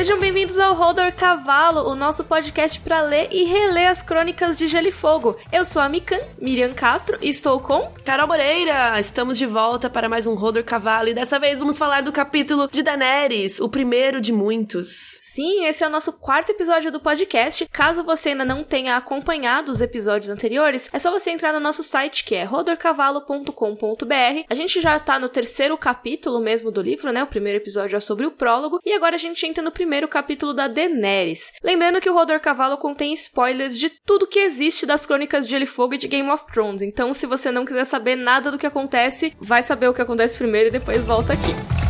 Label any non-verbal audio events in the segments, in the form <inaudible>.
Sejam bem-vindos ao Rodor Cavalo, o nosso podcast para ler e reler as crônicas de Gelo e Fogo. Eu sou a Mikan, Miriam Castro, e estou com Carol Moreira. Estamos de volta para mais um Rodor Cavalo e dessa vez vamos falar do capítulo de Daenerys, o primeiro de muitos. Sim, esse é o nosso quarto episódio do podcast. Caso você ainda não tenha acompanhado os episódios anteriores, é só você entrar no nosso site que é rodorcavalo.com.br. A gente já tá no terceiro capítulo mesmo do livro, né? O primeiro episódio é sobre o prólogo e agora a gente entra no primeiro capítulo da Daenerys. Lembrando que o Rodor Cavalo contém spoilers de tudo que existe das crônicas de Gelo e Fogo e de Game of Thrones. Então, se você não quiser saber nada do que acontece, vai saber o que acontece primeiro e depois volta aqui.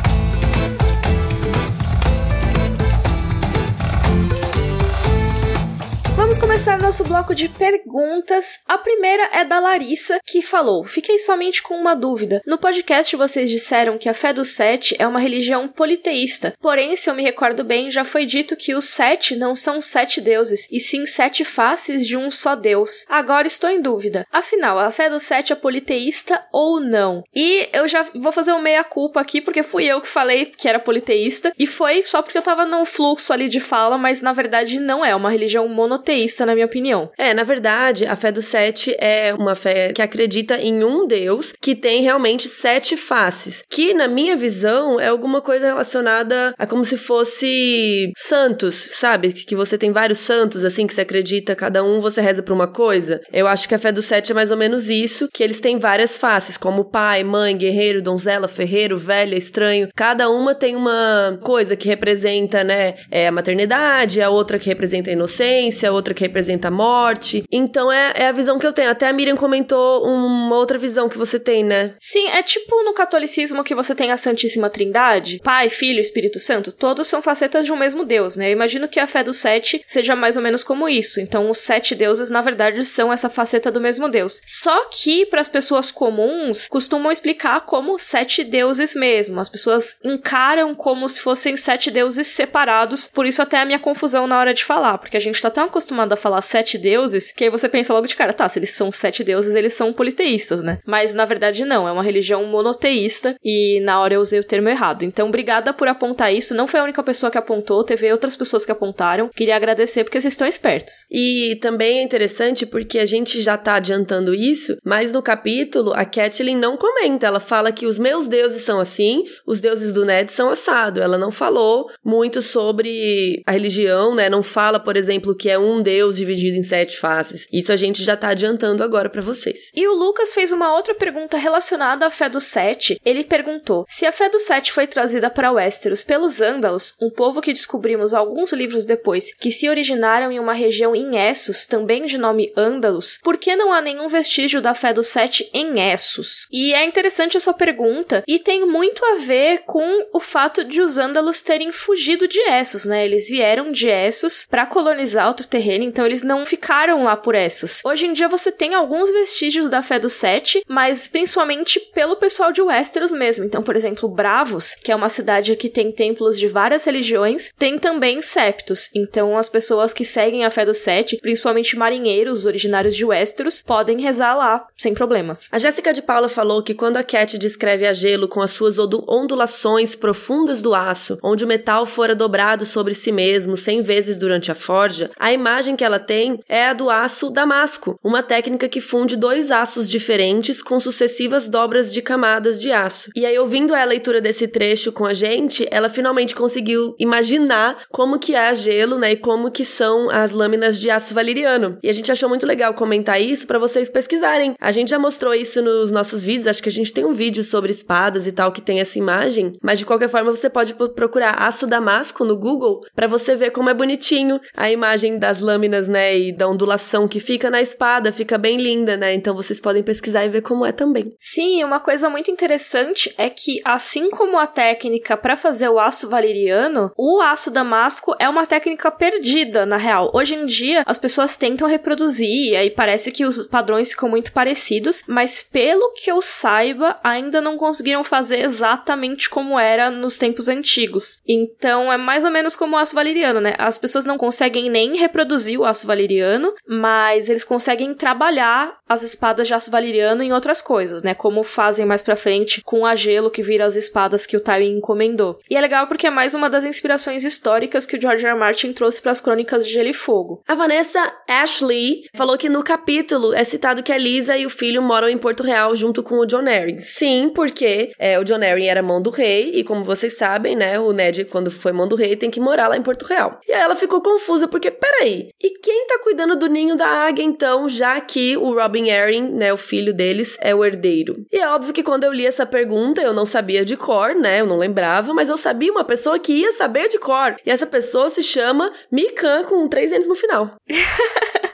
Vamos começar nosso bloco de perguntas. A primeira é da Larissa, que falou: Fiquei somente com uma dúvida. No podcast vocês disseram que a fé dos sete é uma religião politeísta. Porém, se eu me recordo bem, já foi dito que os sete não são sete deuses, e sim sete faces de um só Deus. Agora estou em dúvida. Afinal, a fé dos sete é politeísta ou não? E eu já vou fazer um meia-culpa aqui, porque fui eu que falei que era politeísta, e foi só porque eu tava no fluxo ali de fala, mas na verdade não é uma religião monoteísta monoteísta, na minha opinião. É, na verdade, a fé dos sete é uma fé que acredita em um Deus que tem realmente sete faces. Que, na minha visão, é alguma coisa relacionada a como se fosse santos, sabe? Que você tem vários santos, assim, que você acredita, cada um você reza pra uma coisa. Eu acho que a fé dos sete é mais ou menos isso, que eles têm várias faces, como pai, mãe, guerreiro, donzela, ferreiro, velha, estranho. Cada uma tem uma coisa que representa, né, é a maternidade, a outra que representa a inocência, a outra outra que representa a morte. Então é, é a visão que eu tenho. Até a Miriam comentou uma outra visão que você tem, né? Sim, é tipo no catolicismo que você tem a Santíssima Trindade, Pai, Filho, Espírito Santo, todos são facetas de um mesmo Deus, né? Eu imagino que a fé dos sete seja mais ou menos como isso. Então os sete deuses, na verdade, são essa faceta do mesmo Deus. Só que para as pessoas comuns costumam explicar como sete deuses mesmo. As pessoas encaram como se fossem sete deuses separados. Por isso até a minha confusão na hora de falar, porque a gente tá tão acostumado a falar sete deuses, que aí você pensa logo de cara, tá, se eles são sete deuses, eles são politeístas, né? Mas na verdade não, é uma religião monoteísta e na hora eu usei o termo errado. Então, obrigada por apontar isso. Não foi a única pessoa que apontou, teve outras pessoas que apontaram. Queria agradecer porque vocês estão espertos. E também é interessante porque a gente já tá adiantando isso, mas no capítulo a Catelyn não comenta. Ela fala que os meus deuses são assim, os deuses do Ned são assado. Ela não falou muito sobre a religião, né? Não fala, por exemplo, que é um Deus dividido em sete faces. Isso a gente já tá adiantando agora para vocês. E o Lucas fez uma outra pergunta relacionada à fé dos sete. Ele perguntou: se a fé dos sete foi trazida para Westeros pelos Ândalos, um povo que descobrimos alguns livros depois que se originaram em uma região em Essos, também de nome Ândalos, por que não há nenhum vestígio da fé dos sete em Essos? E é interessante a sua pergunta e tem muito a ver com o fato de os Ândalos terem fugido de Essos, né? Eles vieram de Essos para colonizar outro terreno então eles não ficaram lá por Essos. Hoje em dia você tem alguns vestígios da fé dos sete, mas principalmente pelo pessoal de Westeros mesmo. Então, por exemplo, Bravos, que é uma cidade que tem templos de várias religiões, tem também septos. Então, as pessoas que seguem a fé dos sete, principalmente marinheiros originários de Westeros, podem rezar lá sem problemas. A Jéssica de Paula falou que quando a Cat descreve a gelo com as suas ondulações profundas do aço, onde o metal fora dobrado sobre si mesmo cem vezes durante a forja, a imagem que ela tem é a do aço damasco, uma técnica que funde dois aços diferentes com sucessivas dobras de camadas de aço. E aí, ouvindo a leitura desse trecho com a gente, ela finalmente conseguiu imaginar como que é a gelo, né, e como que são as lâminas de aço valeriano. E a gente achou muito legal comentar isso para vocês pesquisarem. A gente já mostrou isso nos nossos vídeos, acho que a gente tem um vídeo sobre espadas e tal que tem essa imagem, mas de qualquer forma você pode procurar aço damasco no Google para você ver como é bonitinho a imagem das lâminas lâminas, né, e da ondulação que fica na espada, fica bem linda, né? Então vocês podem pesquisar e ver como é também. Sim, uma coisa muito interessante é que assim como a técnica para fazer o aço valeriano, o aço damasco é uma técnica perdida, na real. Hoje em dia as pessoas tentam reproduzir e aí parece que os padrões ficam muito parecidos, mas pelo que eu saiba, ainda não conseguiram fazer exatamente como era nos tempos antigos. Então é mais ou menos como o aço valeriano, né? As pessoas não conseguem nem reproduzir vazio aço valeriano, mas eles conseguem trabalhar as espadas de aço valeriano em outras coisas, né? Como fazem mais pra frente com a gelo que vira as espadas que o Tywin encomendou. E é legal porque é mais uma das inspirações históricas que o George R. R. Martin trouxe para as crônicas de Gelo e Fogo. A Vanessa Ashley falou que no capítulo é citado que a Lisa e o filho moram em Porto Real junto com o John Arryn. Sim, porque é, o John Arryn era mão do rei e como vocês sabem, né, o Ned quando foi mão do rei tem que morar lá em Porto Real. E aí ela ficou confusa porque, peraí, e quem tá cuidando do ninho da águia então, já que o Robin Arryn, né, o filho deles, é o herdeiro? E é óbvio que quando eu li essa pergunta, eu não sabia de cor, né, eu não lembrava, mas eu sabia uma pessoa que ia saber de cor. E essa pessoa se chama Mikan com três anos no final. <laughs>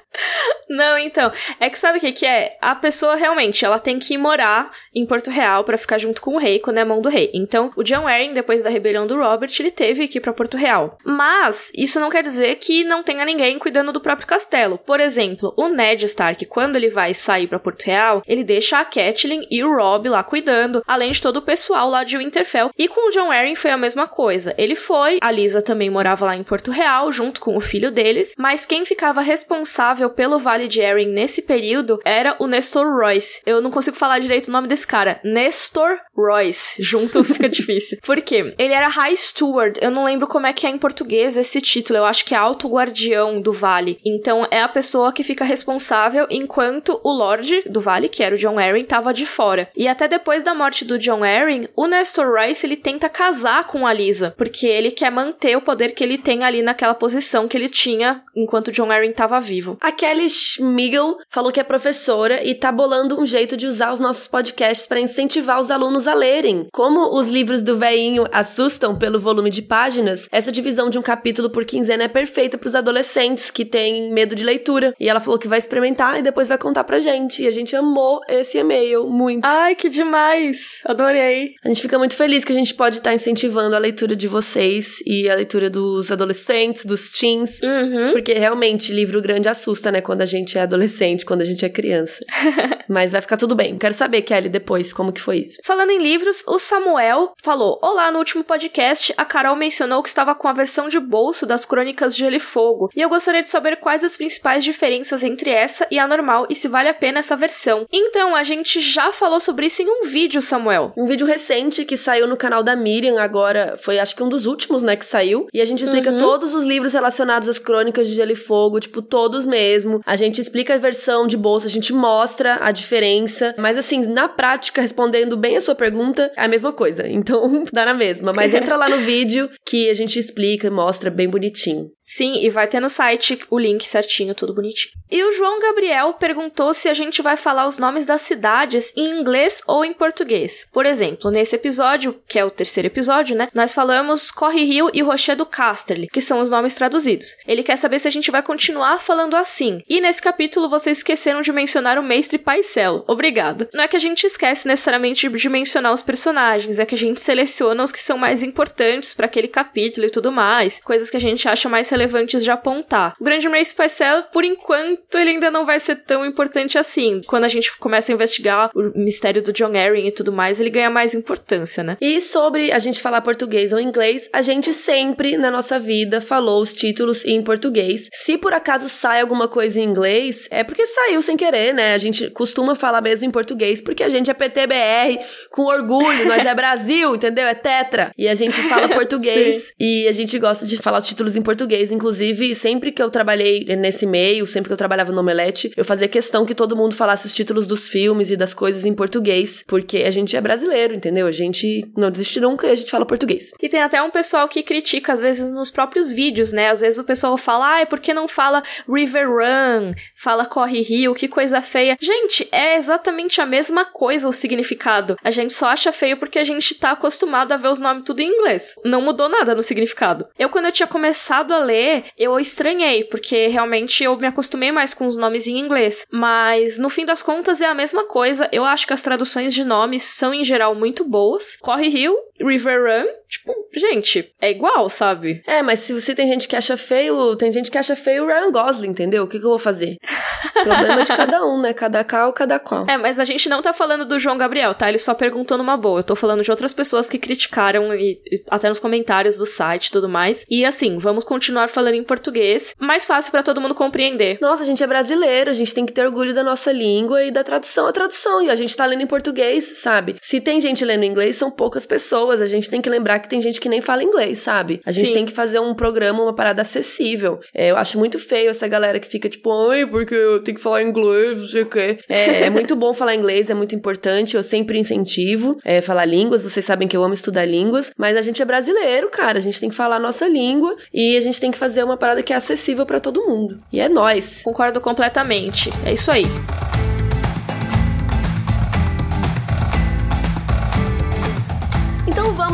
Não, então, é que sabe o que que é? A pessoa realmente, ela tem que morar em Porto Real para ficar junto com o rei quando é mão do rei. Então, o John Arryn, depois da rebelião do Robert, ele teve que ir para Porto Real. Mas isso não quer dizer que não tenha ninguém cuidando do próprio castelo. Por exemplo, o Ned Stark, quando ele vai sair para Porto Real, ele deixa a Catelyn e o Robb lá cuidando, além de todo o pessoal lá de Winterfell. E com o John Arryn foi a mesma coisa. Ele foi, a Lisa também morava lá em Porto Real, junto com o filho deles, mas quem ficava responsável pelo Vale de Arryn nesse período era o Nestor Royce. Eu não consigo falar direito o nome desse cara. Nestor Royce. Junto <laughs> fica difícil. Por quê? Ele era High Steward. Eu não lembro como é que é em português esse título. Eu acho que é Alto Guardião do Vale. Então é a pessoa que fica responsável enquanto o Lorde do Vale, que era o John Arryn, tava de fora. E até depois da morte do John Arryn, o Nestor Royce ele tenta casar com a Lisa, porque ele quer manter o poder que ele tem ali naquela posição que ele tinha enquanto John Arryn tava vivo. A Kelly Schmigel falou que é professora e tá bolando um jeito de usar os nossos podcasts para incentivar os alunos a lerem. Como os livros do veinho assustam pelo volume de páginas, essa divisão de um capítulo por quinzena é perfeita para os adolescentes que têm medo de leitura. E ela falou que vai experimentar e depois vai contar pra gente. E a gente amou esse e-mail muito. Ai, que demais! Adorei. A gente fica muito feliz que a gente pode estar tá incentivando a leitura de vocês e a leitura dos adolescentes, dos teens, uhum. porque realmente livro grande assusta, né, quando a gente é adolescente, quando a gente é criança. <laughs> Mas vai ficar tudo bem. Quero saber, Kelly, depois, como que foi isso. Falando em livros, o Samuel falou: Olá, no último podcast, a Carol mencionou que estava com a versão de bolso das Crônicas de Gelo e Fogo, e eu gostaria de saber quais as principais diferenças entre essa e a normal e se vale a pena essa versão. Então, a gente já falou sobre isso em um vídeo, Samuel. Um vídeo recente que saiu no canal da Miriam, agora foi acho que um dos últimos, né, que saiu. E a gente explica uhum. todos os livros relacionados às Crônicas de Gelo e Fogo, tipo, todos mesmo. A gente explica a versão de bolsa, a gente mostra a diferença. Mas assim, na prática, respondendo bem a sua pergunta, é a mesma coisa. <laughs> Então, dá na mesma. Mas entra lá no vídeo que a gente explica e mostra bem bonitinho. Sim, e vai ter no site o link certinho, tudo bonitinho. E o João Gabriel perguntou se a gente vai falar os nomes das cidades em inglês ou em português. Por exemplo, nesse episódio, que é o terceiro episódio, né? Nós falamos Corre Rio e Rocher do Casterly, que são os nomes traduzidos. Ele quer saber se a gente vai continuar falando assim. E nesse capítulo vocês esqueceram de mencionar o Mestre Paisel. Obrigado. Não é que a gente esquece necessariamente de mencionar os personagens, é que a gente seleciona os que são mais importantes para aquele capítulo e tudo mais, coisas que a gente acha mais relevantes de apontar. O Grande Mace Paisel, por enquanto, ele ainda não vai ser tão importante assim. Quando a gente começa a investigar o mistério do John Arryn e tudo mais, ele ganha mais importância, né? E sobre a gente falar português ou inglês, a gente sempre na nossa vida falou os títulos em português. Se por acaso sai alguma coisa em inglês, é porque saiu sem querer, né? A gente costuma falar mesmo em português porque a gente é PTBR com orgulho, nós é Brasil, <laughs> entendeu? É tetra. E a gente fala <laughs> português e a gente gosta de falar os títulos em português. Inclusive, sempre que eu trabalhei nesse meio, sempre que eu trabalhava no Omelete, eu fazia questão que todo mundo falasse os títulos dos filmes e das coisas em português, porque a gente é brasileiro, entendeu? A gente não desiste nunca e a gente fala português. E tem até um pessoal que critica, às vezes, nos próprios vídeos, né? Às vezes o pessoal fala, ah, é porque não fala River Run, fala Corre Rio, que coisa feia. Gente, é exatamente a mesma coisa o significado. A gente só acha feio porque a gente tá acostumado a ver os nomes tudo em inglês. Não mudou nada no significado. Eu, quando eu tinha começado a ler, eu estranhei, porque realmente eu me acostumei mais com os nomes em inglês. Mas, no fim das contas, é a mesma coisa. Eu acho que as traduções de nomes são, em geral, muito boas. Corre Rio, River Run, tipo, gente, é igual, sabe? É, mas se você tem gente que acha feio, tem gente que acha feio o Ryan Gosling, entendeu? O que, que eu vou fazer? <laughs> Problema de cada um, né? Cada cal, cada qual. É, mas a gente não tá falando do João Gabriel, tá? Ele só perguntou numa boa. Eu tô falando de outras pessoas que criticaram e, e até nos comentários do site e tudo mais. E assim, vamos continuar falando em português, mais fácil para todo mundo compreender. Nossa, a gente é brasileiro, a gente tem que ter orgulho da nossa língua e da tradução a tradução. E a gente tá lendo em português, sabe? Se tem gente lendo em inglês, são poucas pessoas. A gente tem que lembrar que tem gente que nem fala inglês, sabe? A gente Sim. tem que fazer um programa, uma parada acessível. É, eu acho muito feio essa galera que fica tipo, ai, porque eu tenho que falar inglês, não sei o quê. É, <laughs> é muito bom falar inglês, é muito importante. Eu sempre incentivo é, falar línguas. Vocês sabem que eu amo estudar línguas. Mas a gente é brasileiro, cara. A gente tem que falar a nossa língua e a gente tem que fazer uma parada que é acessível para todo mundo. E é nós. Concordo completamente. É isso aí.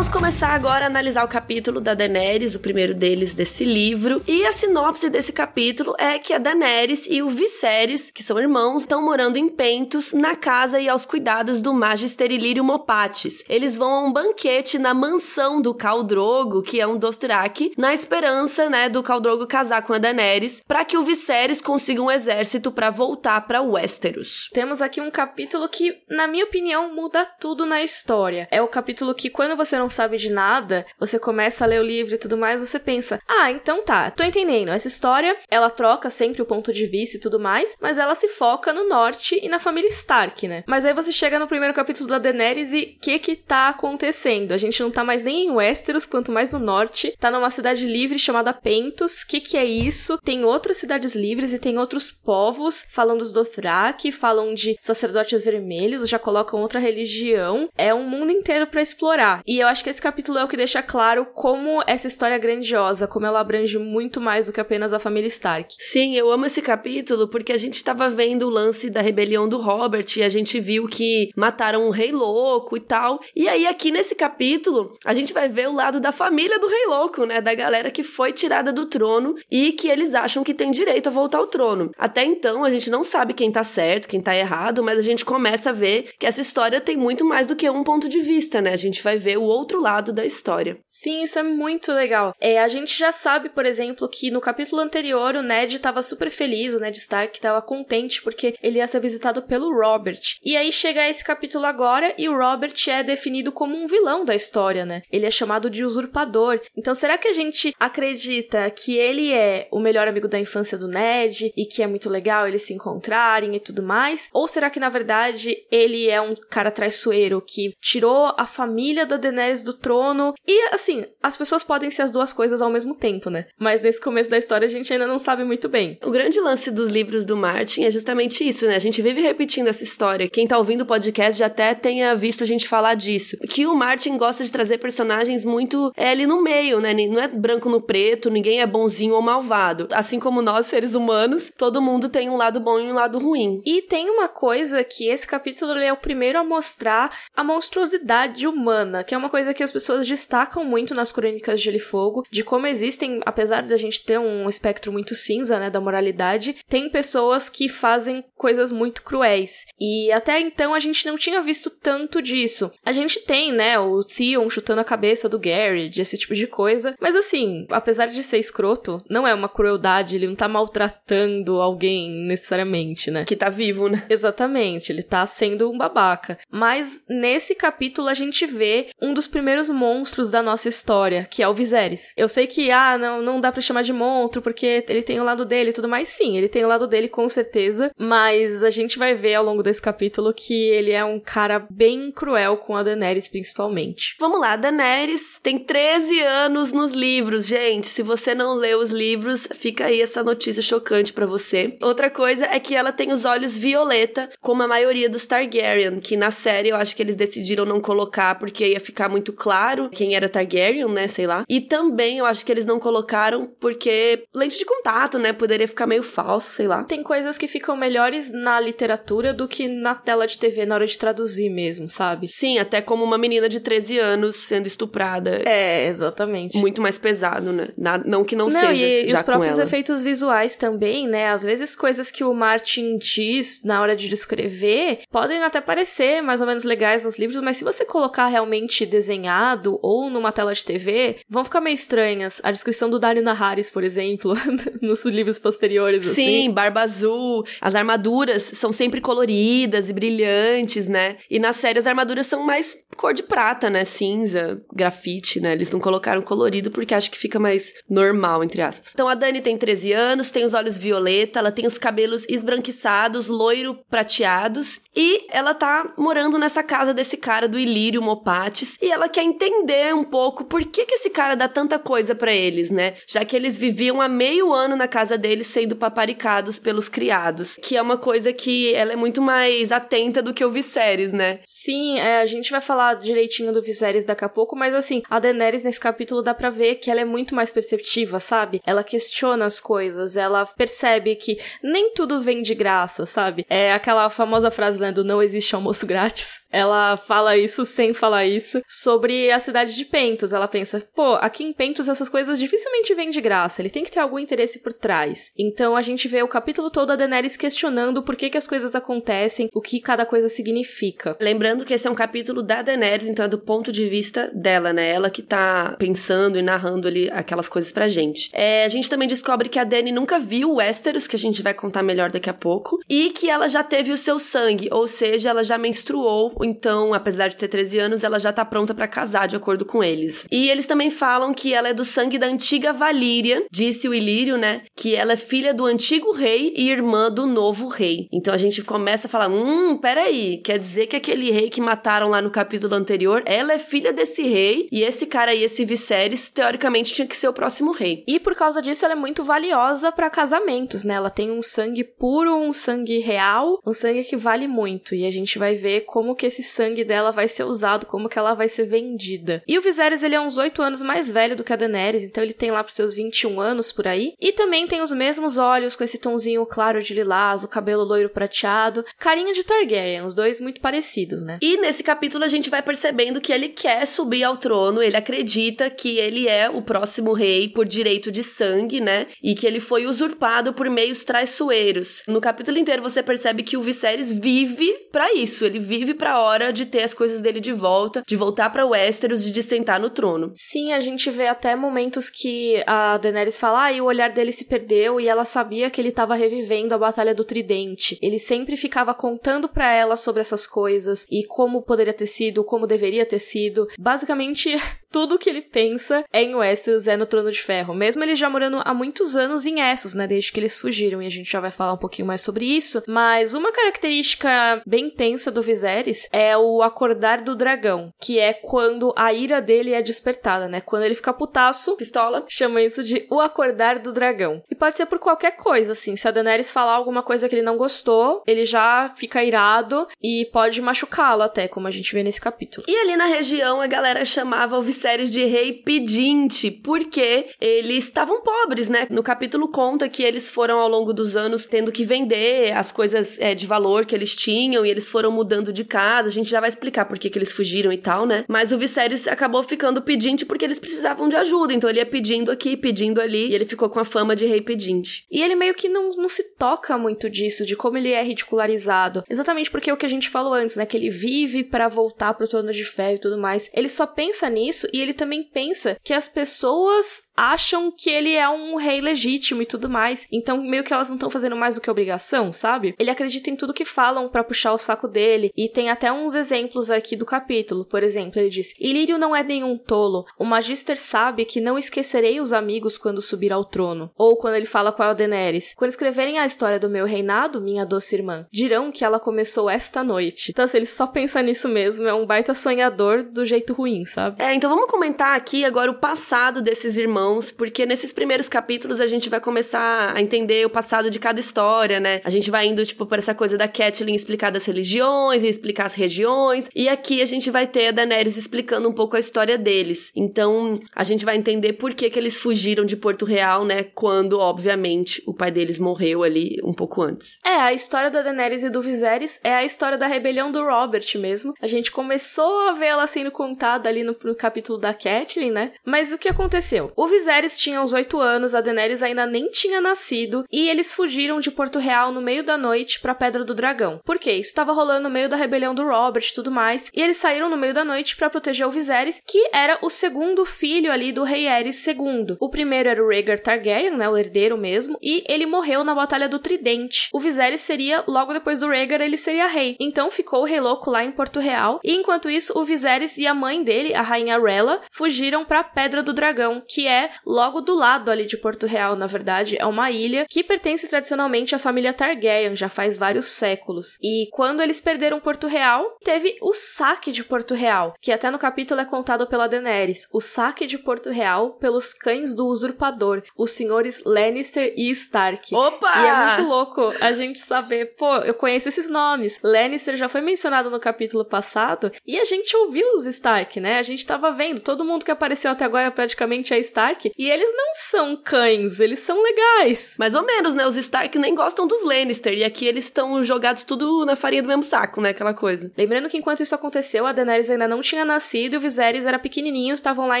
Vamos começar agora a analisar o capítulo da Daenerys, o primeiro deles desse livro. E a sinopse desse capítulo é que a Daenerys e o Viserys, que são irmãos, estão morando em Pentos, na casa e aos cuidados do Magister Ilírio Mopatis. Eles vão a um banquete na mansão do Khal Drogo, que é um Dothraki, na esperança, né, do Khal Drogo casar com a Daenerys, para que o Viserys consiga um exército para voltar para Westeros. Temos aqui um capítulo que, na minha opinião, muda tudo na história. É o capítulo que quando você não sabe de nada, você começa a ler o livro e tudo mais, você pensa: "Ah, então tá, tô entendendo. Essa história, ela troca sempre o ponto de vista e tudo mais, mas ela se foca no norte e na família Stark, né? Mas aí você chega no primeiro capítulo da Daenerys e o que que tá acontecendo? A gente não tá mais nem em Westeros, quanto mais no norte, tá numa cidade livre chamada Pentos. Que que é isso? Tem outras cidades livres e tem outros povos, falam dos Dothraki, falam de sacerdotes vermelhos, já colocam outra religião. É um mundo inteiro para explorar. E eu acho acho que esse capítulo é o que deixa claro como essa história é grandiosa, como ela abrange muito mais do que apenas a família Stark. Sim, eu amo esse capítulo porque a gente estava vendo o lance da rebelião do Robert e a gente viu que mataram um rei louco e tal. E aí, aqui nesse capítulo, a gente vai ver o lado da família do rei louco, né? Da galera que foi tirada do trono e que eles acham que tem direito a voltar ao trono. Até então, a gente não sabe quem tá certo, quem tá errado, mas a gente começa a ver que essa história tem muito mais do que um ponto de vista, né? A gente vai ver o outro outro lado da história. Sim, isso é muito legal. É, a gente já sabe, por exemplo, que no capítulo anterior o Ned estava super feliz, o Ned Stark estava contente porque ele ia ser visitado pelo Robert. E aí chega esse capítulo agora e o Robert é definido como um vilão da história, né? Ele é chamado de usurpador. Então será que a gente acredita que ele é o melhor amigo da infância do Ned e que é muito legal eles se encontrarem e tudo mais? Ou será que na verdade ele é um cara traiçoeiro que tirou a família da Daenerys do trono. E assim, as pessoas podem ser as duas coisas ao mesmo tempo, né? Mas nesse começo da história a gente ainda não sabe muito bem. O grande lance dos livros do Martin é justamente isso, né? A gente vive repetindo essa história. Quem tá ouvindo o podcast já até tenha visto a gente falar disso. Que o Martin gosta de trazer personagens muito é, ali no meio, né? Não é branco no preto, ninguém é bonzinho ou malvado. Assim como nós, seres humanos, todo mundo tem um lado bom e um lado ruim. E tem uma coisa que esse capítulo é o primeiro a mostrar a monstruosidade humana, que é uma coisa coisa que as pessoas destacam muito nas crônicas de Gelo e Fogo, de como existem, apesar de a gente ter um espectro muito cinza, né, da moralidade, tem pessoas que fazem coisas muito cruéis. E até então a gente não tinha visto tanto disso. A gente tem, né, o Theon chutando a cabeça do Garrett, esse tipo de coisa, mas assim, apesar de ser escroto, não é uma crueldade, ele não tá maltratando alguém necessariamente, né? Que tá vivo, né? Exatamente, ele tá sendo um babaca. Mas nesse capítulo a gente vê um dos primeiros monstros da nossa história, que é o Viserys. Eu sei que, ah, não, não dá para chamar de monstro porque ele tem o lado dele e tudo mais. Sim, ele tem o lado dele com certeza, mas a gente vai ver ao longo desse capítulo que ele é um cara bem cruel com a Daenerys, principalmente. Vamos lá, Daenerys tem 13 anos nos livros, gente. Se você não leu os livros, fica aí essa notícia chocante para você. Outra coisa é que ela tem os olhos violeta, como a maioria dos Targaryen, que na série eu acho que eles decidiram não colocar porque ia ficar muito muito claro quem era Targaryen, né? Sei lá. E também eu acho que eles não colocaram porque lente de contato, né? Poderia ficar meio falso, sei lá. Tem coisas que ficam melhores na literatura do que na tela de TV na hora de traduzir mesmo, sabe? Sim, até como uma menina de 13 anos sendo estuprada. É, exatamente. Muito mais pesado, né? não que não, não seja. E, e os próprios efeitos visuais também, né? Às vezes coisas que o Martin diz na hora de descrever podem até parecer mais ou menos legais nos livros, mas se você colocar realmente desenhos desenhado ou numa tela de TV, vão ficar meio estranhas. A descrição do Dario Naharis, por exemplo, <laughs> nos livros posteriores. Sim, assim. barba azul. As armaduras são sempre coloridas e brilhantes, né? E na série as armaduras são mais cor de prata, né? Cinza, grafite, né? Eles não colocaram colorido porque acho que fica mais normal, entre aspas. Então a Dani tem 13 anos, tem os olhos violeta, ela tem os cabelos esbranquiçados, loiro prateados, e ela tá morando nessa casa desse cara do Ilírio Mopates, e ela quer entender um pouco por que que esse cara dá tanta coisa para eles, né? Já que eles viviam há meio ano na casa deles sendo paparicados pelos criados, que é uma coisa que ela é muito mais atenta do que o Viserys, né? Sim, é, a gente vai falar direitinho do Viserys daqui a pouco, mas assim, a Daenerys nesse capítulo dá pra ver que ela é muito mais perceptiva, sabe? Ela questiona as coisas, ela percebe que nem tudo vem de graça, sabe? É aquela famosa frase né, do não existe almoço grátis. Ela fala isso sem falar isso sobre a cidade de Pentos. Ela pensa, pô, aqui em Pentos essas coisas dificilmente vêm de graça, ele tem que ter algum interesse por trás. Então a gente vê o capítulo todo a Daenerys questionando por que, que as coisas acontecem, o que cada coisa significa. Lembrando que esse é um capítulo da Daenerys, então é do ponto de vista dela, né? Ela que tá pensando e narrando ali aquelas coisas pra gente. É, a gente também descobre que a Dany nunca viu o Westeros, que a gente vai contar melhor daqui a pouco, e que ela já teve o seu sangue, ou seja, ela já menstruou, então, apesar de ter 13 anos, ela já tá pronta para casar, de acordo com eles. E eles também falam que ela é do sangue da antiga Valíria, disse o Ilírio, né? Que ela é filha do antigo rei e irmã do novo rei. Então a gente começa a falar: hum, peraí, quer dizer que aquele rei que mataram lá no capítulo anterior, ela é filha desse rei, e esse cara aí, esse Viserys, teoricamente tinha que ser o próximo rei. E por causa disso, ela é muito valiosa para casamentos, né? Ela tem um sangue puro, um sangue real, um sangue que vale muito. E a gente vai ver como que esse sangue dela vai ser usado, como que ela vai ser vendida. E o Viserys, ele é uns 8 anos mais velho do que a Daenerys, então ele tem lá pros seus 21 anos por aí. E também tem os mesmos olhos com esse tonzinho claro de lilás, o cabelo loiro prateado, carinha de Targaryen, os dois muito parecidos, né? E nesse capítulo a gente vai percebendo que ele quer subir ao trono, ele acredita que ele é o próximo rei por direito de sangue, né? E que ele foi usurpado por meios traiçoeiros. No capítulo inteiro você percebe que o Viserys vive para isso, ele vive para a hora de ter as coisas dele de volta, de voltar para Westeros e de sentar no trono. Sim, a gente vê até momentos que a Daenerys fala, ah, e o olhar dele se perdeu e ela sabia que ele estava revivendo a batalha do Tridente. Ele sempre ficava contando para ela sobre essas coisas e como poderia ter sido, como deveria ter sido. Basicamente, <laughs> tudo que ele pensa é em Westeros, é no Trono de Ferro. Mesmo ele já morando há muitos anos em Essos, né, desde que eles fugiram, e a gente já vai falar um pouquinho mais sobre isso. Mas uma característica bem tensa do Viserys é o acordar do dragão, que é quando a ira dele é despertada, né? Quando ele fica putaço, pistola, chama isso de o acordar do dragão. E pode ser por qualquer coisa, assim. Se a Daenerys falar alguma coisa que ele não gostou, ele já fica irado e pode machucá-lo até, como a gente vê nesse capítulo. E ali na região a galera chamava o Viserys de rei pedinte, porque eles estavam pobres, né? No capítulo conta que eles foram ao longo dos anos tendo que vender as coisas é, de valor que eles tinham e eles foram mudando de casa. A gente já vai explicar por que, que eles fugiram e tal, né? Mas o Viserys acabou ficando pedinte porque eles precisavam de ajuda. Então ele ia pedindo aqui, pedindo ali, e ele ficou com a fama de rei pedinte. E ele meio que não, não se toca muito disso, de como ele é ridicularizado. Exatamente porque é o que a gente falou antes, né? Que ele vive para voltar pro trono de ferro e tudo mais. Ele só pensa nisso e ele também pensa que as pessoas acham que ele é um rei legítimo e tudo mais. Então, meio que elas não estão fazendo mais do que obrigação, sabe? Ele acredita em tudo que falam para puxar o saco dele. E tem até uns exemplos aqui do capítulo. Por exemplo, ele diz: Ilírio não é nenhum tolo. O Magister sabe que não esquecerei os amigos quando subir ao trono. Ou quando ele fala com a Daenerys: Quando escreverem a história do meu reinado, minha doce irmã, dirão que ela começou esta noite. Então, se ele só pensa nisso mesmo, é um baita sonhador do jeito ruim, sabe? É, então vamos comentar aqui agora o passado desses irmãos, porque nesses primeiros capítulos a gente vai começar a entender o passado de cada história, né? A gente vai indo, tipo, por essa coisa da Catelyn explicar das religiões e explicar as regiões, e aqui a gente vai ter a Daenerys explicando um pouco a história deles. Então, a gente vai entender por que que eles fugiram de Porto Real, né? Quando, obviamente, o pai deles morreu ali um pouco antes. É, a história da Daenerys e do Viserys é a história da rebelião do Robert mesmo. A gente começou a ver ela sendo contada ali no, no capítulo da Catelyn, né? Mas o que aconteceu? O Viserys tinha uns oito anos, a Daenerys ainda nem tinha nascido, e eles fugiram de Porto Real no meio da noite pra Pedra do Dragão. Por quê? Isso tava rolando no meio da rebelião do Robert e tudo mais, e eles saíram no meio da noite para proteger o Viserys, que era o segundo filho ali do rei Aerys II. O primeiro era o Rhaegar Targaryen, né, o herdeiro mesmo, e ele morreu na Batalha do Tridente. O Viserys seria, logo depois do Rhaegar, ele seria rei. Então ficou o rei louco lá em Porto Real, e enquanto isso, o Viserys e a mãe dele, a rainha Rella, fugiram para Pedra do Dragão, que é logo do lado ali de Porto Real, na verdade, é uma ilha que pertence tradicionalmente à família Targaryen, já faz vários séculos. E quando eles perderam Porto Real, teve o saque de Porto Real, que até no capítulo é contado pela Daenerys, o saque de Porto Real pelos cães do usurpador, os senhores Lannister e Stark. Opa! E é muito louco a gente saber, pô, eu conheço esses nomes. Lannister já foi mencionado no capítulo passado e a gente ouviu os Stark, né? A gente tava vendo, todo mundo que apareceu até agora praticamente é Stark, e eles não são cães, eles são legais. Mais ou menos, né? Os Stark nem gostam dos Lannister, e aqui eles estão jogados tudo na farinha do mesmo saco, né? Aquela coisa. Lembrando que enquanto isso aconteceu, a Daenerys ainda não tinha nascido e o Viserys era pequenininho, estavam lá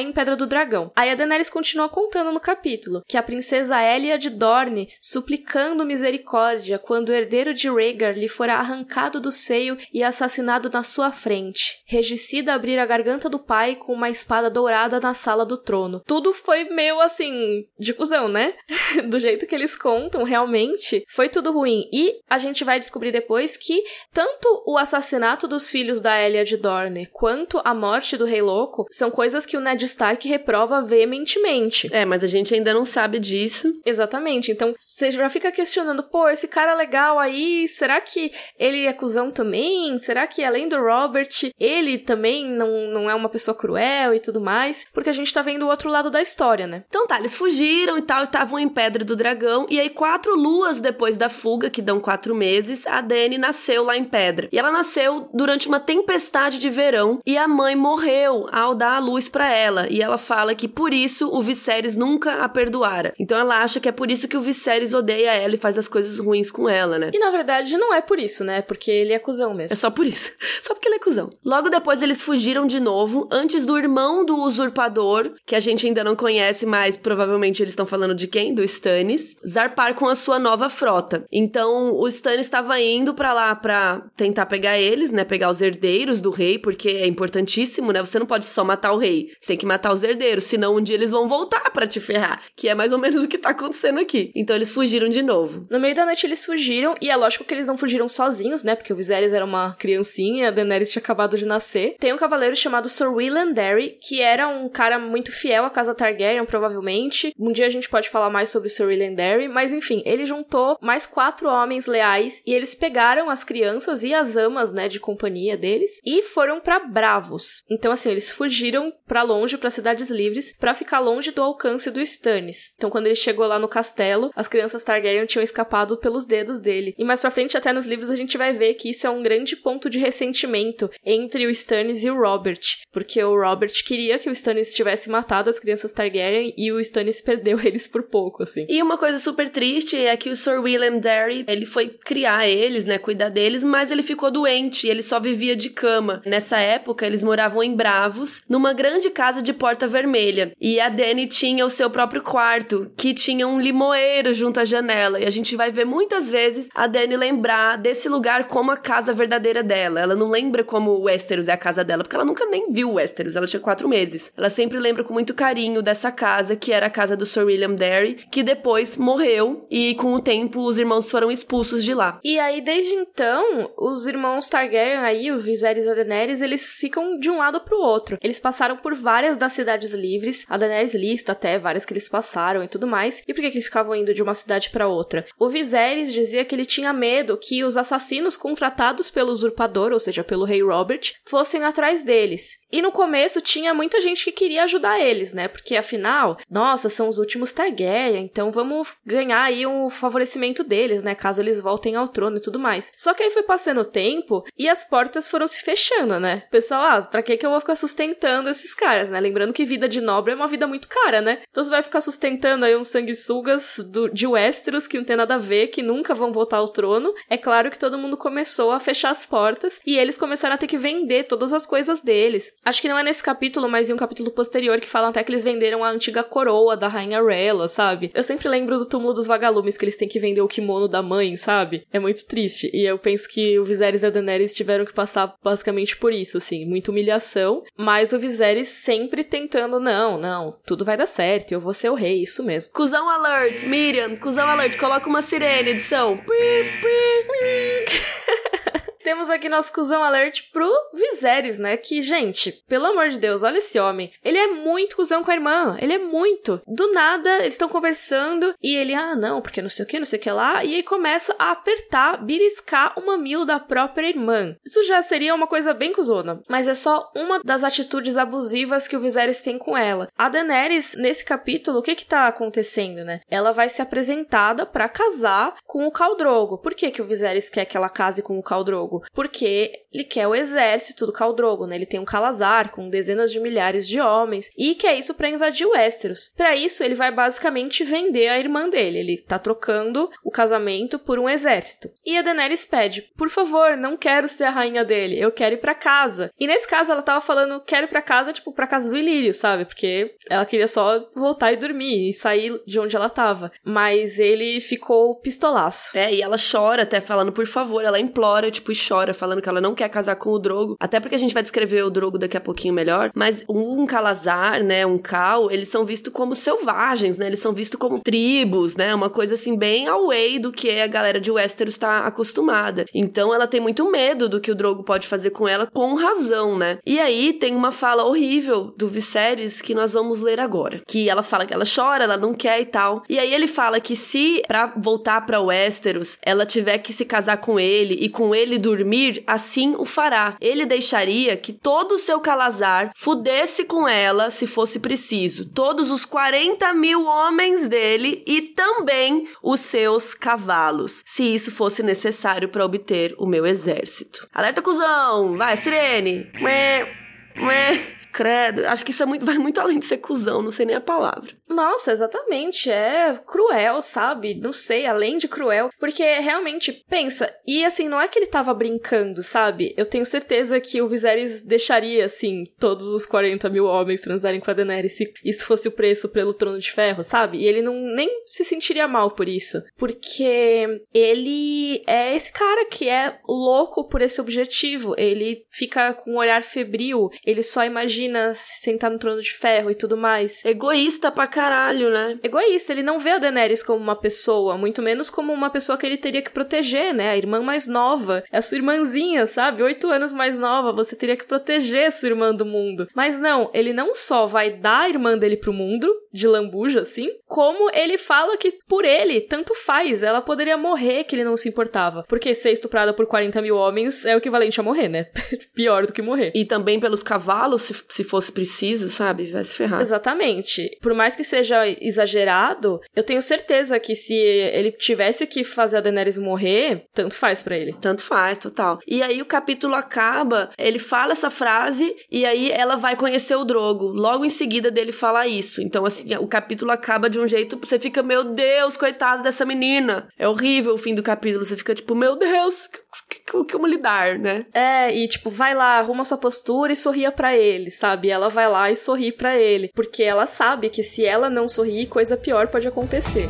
em Pedra do Dragão. Aí a Daenerys continua contando no capítulo que a princesa Elia de Dorne, suplicando misericórdia quando o herdeiro de Rhaegar lhe fora arrancado do seio e assassinado na sua frente. Regicida abrir a garganta do pai com uma espada dourada na sala do trono. Tudo foi meio assim, de cuzão, né? <laughs> do jeito que eles contam, realmente, foi tudo ruim. E a gente vai descobrir depois que tanto o assassinato dos filhos da Elia de Dorne quanto a morte do Rei Louco são coisas que o Ned Stark reprova veementemente. É, mas a gente ainda não sabe disso. Exatamente. Então, você já fica questionando, pô, esse cara legal aí, será que ele é cuzão também? Será que além do Robert, ele também não, não é uma pessoa cruel e tudo mais? Porque a gente tá vendo o outro lado da história, né? Então tá, eles fugiram e tal, e estavam em Pedra do Dragão, e aí quatro luas depois da fuga, que dão quatro meses, a Dany nasceu lá em Pedra. E ela nasceu durante uma tempestade de verão, e a mãe morreu ao dar a luz para ela, e ela fala que por isso o Viserys nunca a perdoara. Então ela acha que é por isso que o Viserys odeia ela e faz as coisas ruins com ela, né? E na verdade não é por isso, né? Porque ele é cuzão mesmo. É só por isso. <laughs> Só porque ele é cuzão. Logo depois eles fugiram de novo, antes do irmão do usurpador, que a gente ainda não conhece, mas provavelmente eles estão falando de quem? Do Stannis, zarpar com a sua nova frota. Então o Stannis estava indo para lá para tentar pegar eles, né? Pegar os herdeiros do rei, porque é importantíssimo, né? Você não pode só matar o rei, você tem que matar os herdeiros, senão um dia eles vão voltar para te ferrar, que é mais ou menos o que tá acontecendo aqui. Então eles fugiram de novo. No meio da noite eles fugiram, e é lógico que eles não fugiram sozinhos, né? Porque o Viserys era uma criancinha, a Daenerys tinha acabado de nascer. Tem um cavaleiro chamado Sir William Derry, que era um cara muito fiel à casa Targaryen, provavelmente. Um dia a gente pode falar mais sobre o Sir William Derry, mas enfim, ele juntou mais quatro homens leais e eles pegaram as crianças e as amas, né, de companhia deles e foram para Bravos. Então assim, eles fugiram para longe, para cidades livres, para ficar longe do alcance do Stannis. Então quando ele chegou lá no castelo, as crianças Targaryen tinham escapado pelos dedos dele. E mais para frente até nos livros a gente vai ver que isso é um grande ponto de ressentimento entre o Stannis e o Robert, porque o Robert queria que o Stannis tivesse matado as crianças Targaryen e o Stannis <laughs> perdeu eles por pouco, assim. E uma coisa super triste é que o Sir William Derry, ele foi criar eles, né, cuidar deles, mas ele ficou doente e ele só vivia de cama. Nessa época, eles moravam em Bravos, numa grande casa de porta vermelha. E a Dany tinha o seu próprio quarto, que tinha um limoeiro junto à janela. E a gente vai ver muitas vezes a Dany lembrar desse lugar como a casa verdadeira dela. Ela não lembra como o Westeros é a casa dela, porque ela nunca nem viu Westeros, ela tinha quatro meses. Ela sempre lembra com muito carinho dessa casa, que era a casa do Sir William Derry, que depois morreu e com o tempo os irmãos foram expulsos de lá. E aí, desde então, os irmãos Targaryen aí, o Viserys e a Daenerys, eles ficam de um lado pro outro. Eles passaram por várias das cidades livres, a Daenerys lista até várias que eles passaram e tudo mais. E por que, que eles ficavam indo de uma cidade para outra? O Viserys dizia que ele tinha medo que os assassinos contratados pelo usurpador, ou seja, pelo rei Robert, fossem atrás deles. E no começo tinha muita gente que queria ajudar eles, né? Porque afinal, nossa, são os últimos Targaryen, então vamos ganhar aí um favorecimento deles, né? Caso eles voltem ao trono e tudo mais. Só que aí foi passando o tempo e as portas foram se fechando, né? Pessoal, ah, pra que que eu vou ficar sustentando esses caras, né? Lembrando que vida de nobre é uma vida muito cara, né? Então você vai ficar sustentando aí uns sanguessugas do, de Westeros que não tem nada a ver, que nunca vão voltar ao trono, é claro que todo mundo começou a fechar as portas e eles começaram a ter que vender todas as coisas deles. Acho que não é nesse capítulo, mas em um capítulo posterior que falam até que eles venderam a antiga coroa da rainha Rela, sabe? Eu sempre lembro do túmulo dos vagalumes que eles têm que vender o kimono da mãe, sabe? É muito triste. E eu penso que o Viserys e a Daenerys tiveram que passar basicamente por isso, assim, muita humilhação, mas o Viserys sempre tentando, não, não, tudo vai dar certo, eu vou ser o rei, isso mesmo. Cusão alert, Miriam, cusão alert, coloca uma sirene, edição. <laughs> Temos aqui nosso cuzão alert pro Viserys, né? Que, gente, pelo amor de Deus, olha esse homem. Ele é muito cuzão com a irmã. Ele é muito. Do nada, eles estão conversando e ele, ah, não, porque não sei o que, não sei o que lá. E aí começa a apertar, beliscar o mamilo da própria irmã. Isso já seria uma coisa bem cuzona. Mas é só uma das atitudes abusivas que o Viserys tem com ela. A Daenerys, nesse capítulo, o que que tá acontecendo, né? Ela vai ser apresentada para casar com o Khal Drogo. Por que que o Viserys quer que ela case com o Khal Drogo? Porque ele quer o exército do Khal Drogo, né? Ele tem um Calazar com dezenas de milhares de homens e quer isso para invadir Westeros. Para isso, ele vai basicamente vender a irmã dele. Ele tá trocando o casamento por um exército. E a Daenerys pede: "Por favor, não quero ser a rainha dele. Eu quero ir para casa". E nesse caso ela tava falando: "Quero ir para casa", tipo, para casa do Ilírio, sabe? Porque ela queria só voltar e dormir e sair de onde ela tava. Mas ele ficou pistolaço. É, e ela chora até falando: "Por favor", ela implora, tipo, chora falando que ela não quer casar com o Drogo, até porque a gente vai descrever o Drogo daqui a pouquinho melhor, mas um Calazar, né, um Cal, eles são vistos como selvagens, né? Eles são vistos como tribos, né? Uma coisa assim bem away do que a galera de Westeros está acostumada. Então ela tem muito medo do que o Drogo pode fazer com ela, com razão, né? E aí tem uma fala horrível do Viserys que nós vamos ler agora, que ela fala que ela chora, ela não quer e tal. E aí ele fala que se para voltar para Westeros, ela tiver que se casar com ele e com ele do dormir, assim o fará. Ele deixaria que todo o seu calazar fudesse com ela se fosse preciso, todos os 40 mil homens dele e também os seus cavalos, se isso fosse necessário para obter o meu exército. Alerta, cuzão! Vai, sirene! Ué, ué. Credo, acho que isso é muito, vai muito além de ser cuzão, não sei nem a palavra. Nossa, exatamente. É cruel, sabe? Não sei, além de cruel. Porque realmente, pensa, e assim, não é que ele tava brincando, sabe? Eu tenho certeza que o Viserys deixaria, assim, todos os 40 mil homens transarem com a Daenerys se isso fosse o preço pelo trono de ferro, sabe? E ele não nem se sentiria mal por isso. Porque ele é esse cara que é louco por esse objetivo. Ele fica com um olhar febril, ele só imagina imagina sentar no trono de ferro e tudo mais. Egoísta pra caralho, né? Egoísta, ele não vê a Daenerys como uma pessoa, muito menos como uma pessoa que ele teria que proteger, né? A irmã mais nova, é a sua irmãzinha, sabe? Oito anos mais nova, você teria que proteger sua irmã do mundo. Mas não, ele não só vai dar a irmã dele pro mundo, de lambuja, assim, como ele fala que por ele, tanto faz, ela poderia morrer que ele não se importava. Porque ser estuprada por 40 mil homens é o equivalente a morrer, né? <laughs> Pior do que morrer. E também pelos cavalos, se, se fosse preciso, sabe? Vai se ferrar. Exatamente. Por mais que seja exagerado, eu tenho certeza que se ele tivesse que fazer a Daenerys morrer, tanto faz para ele. Tanto faz, total. E aí o capítulo acaba, ele fala essa frase e aí ela vai conhecer o Drogo. Logo em seguida dele falar isso. Então, assim, o capítulo acaba de um jeito você fica, meu Deus, coitada dessa menina. É horrível o fim do capítulo. Você fica tipo, meu Deus, como lidar, né? É, e tipo, vai lá, arruma sua postura e sorria para ele, sabe? Ela vai lá e sorri para ele, porque ela sabe que se ela não sorrir, coisa pior pode acontecer.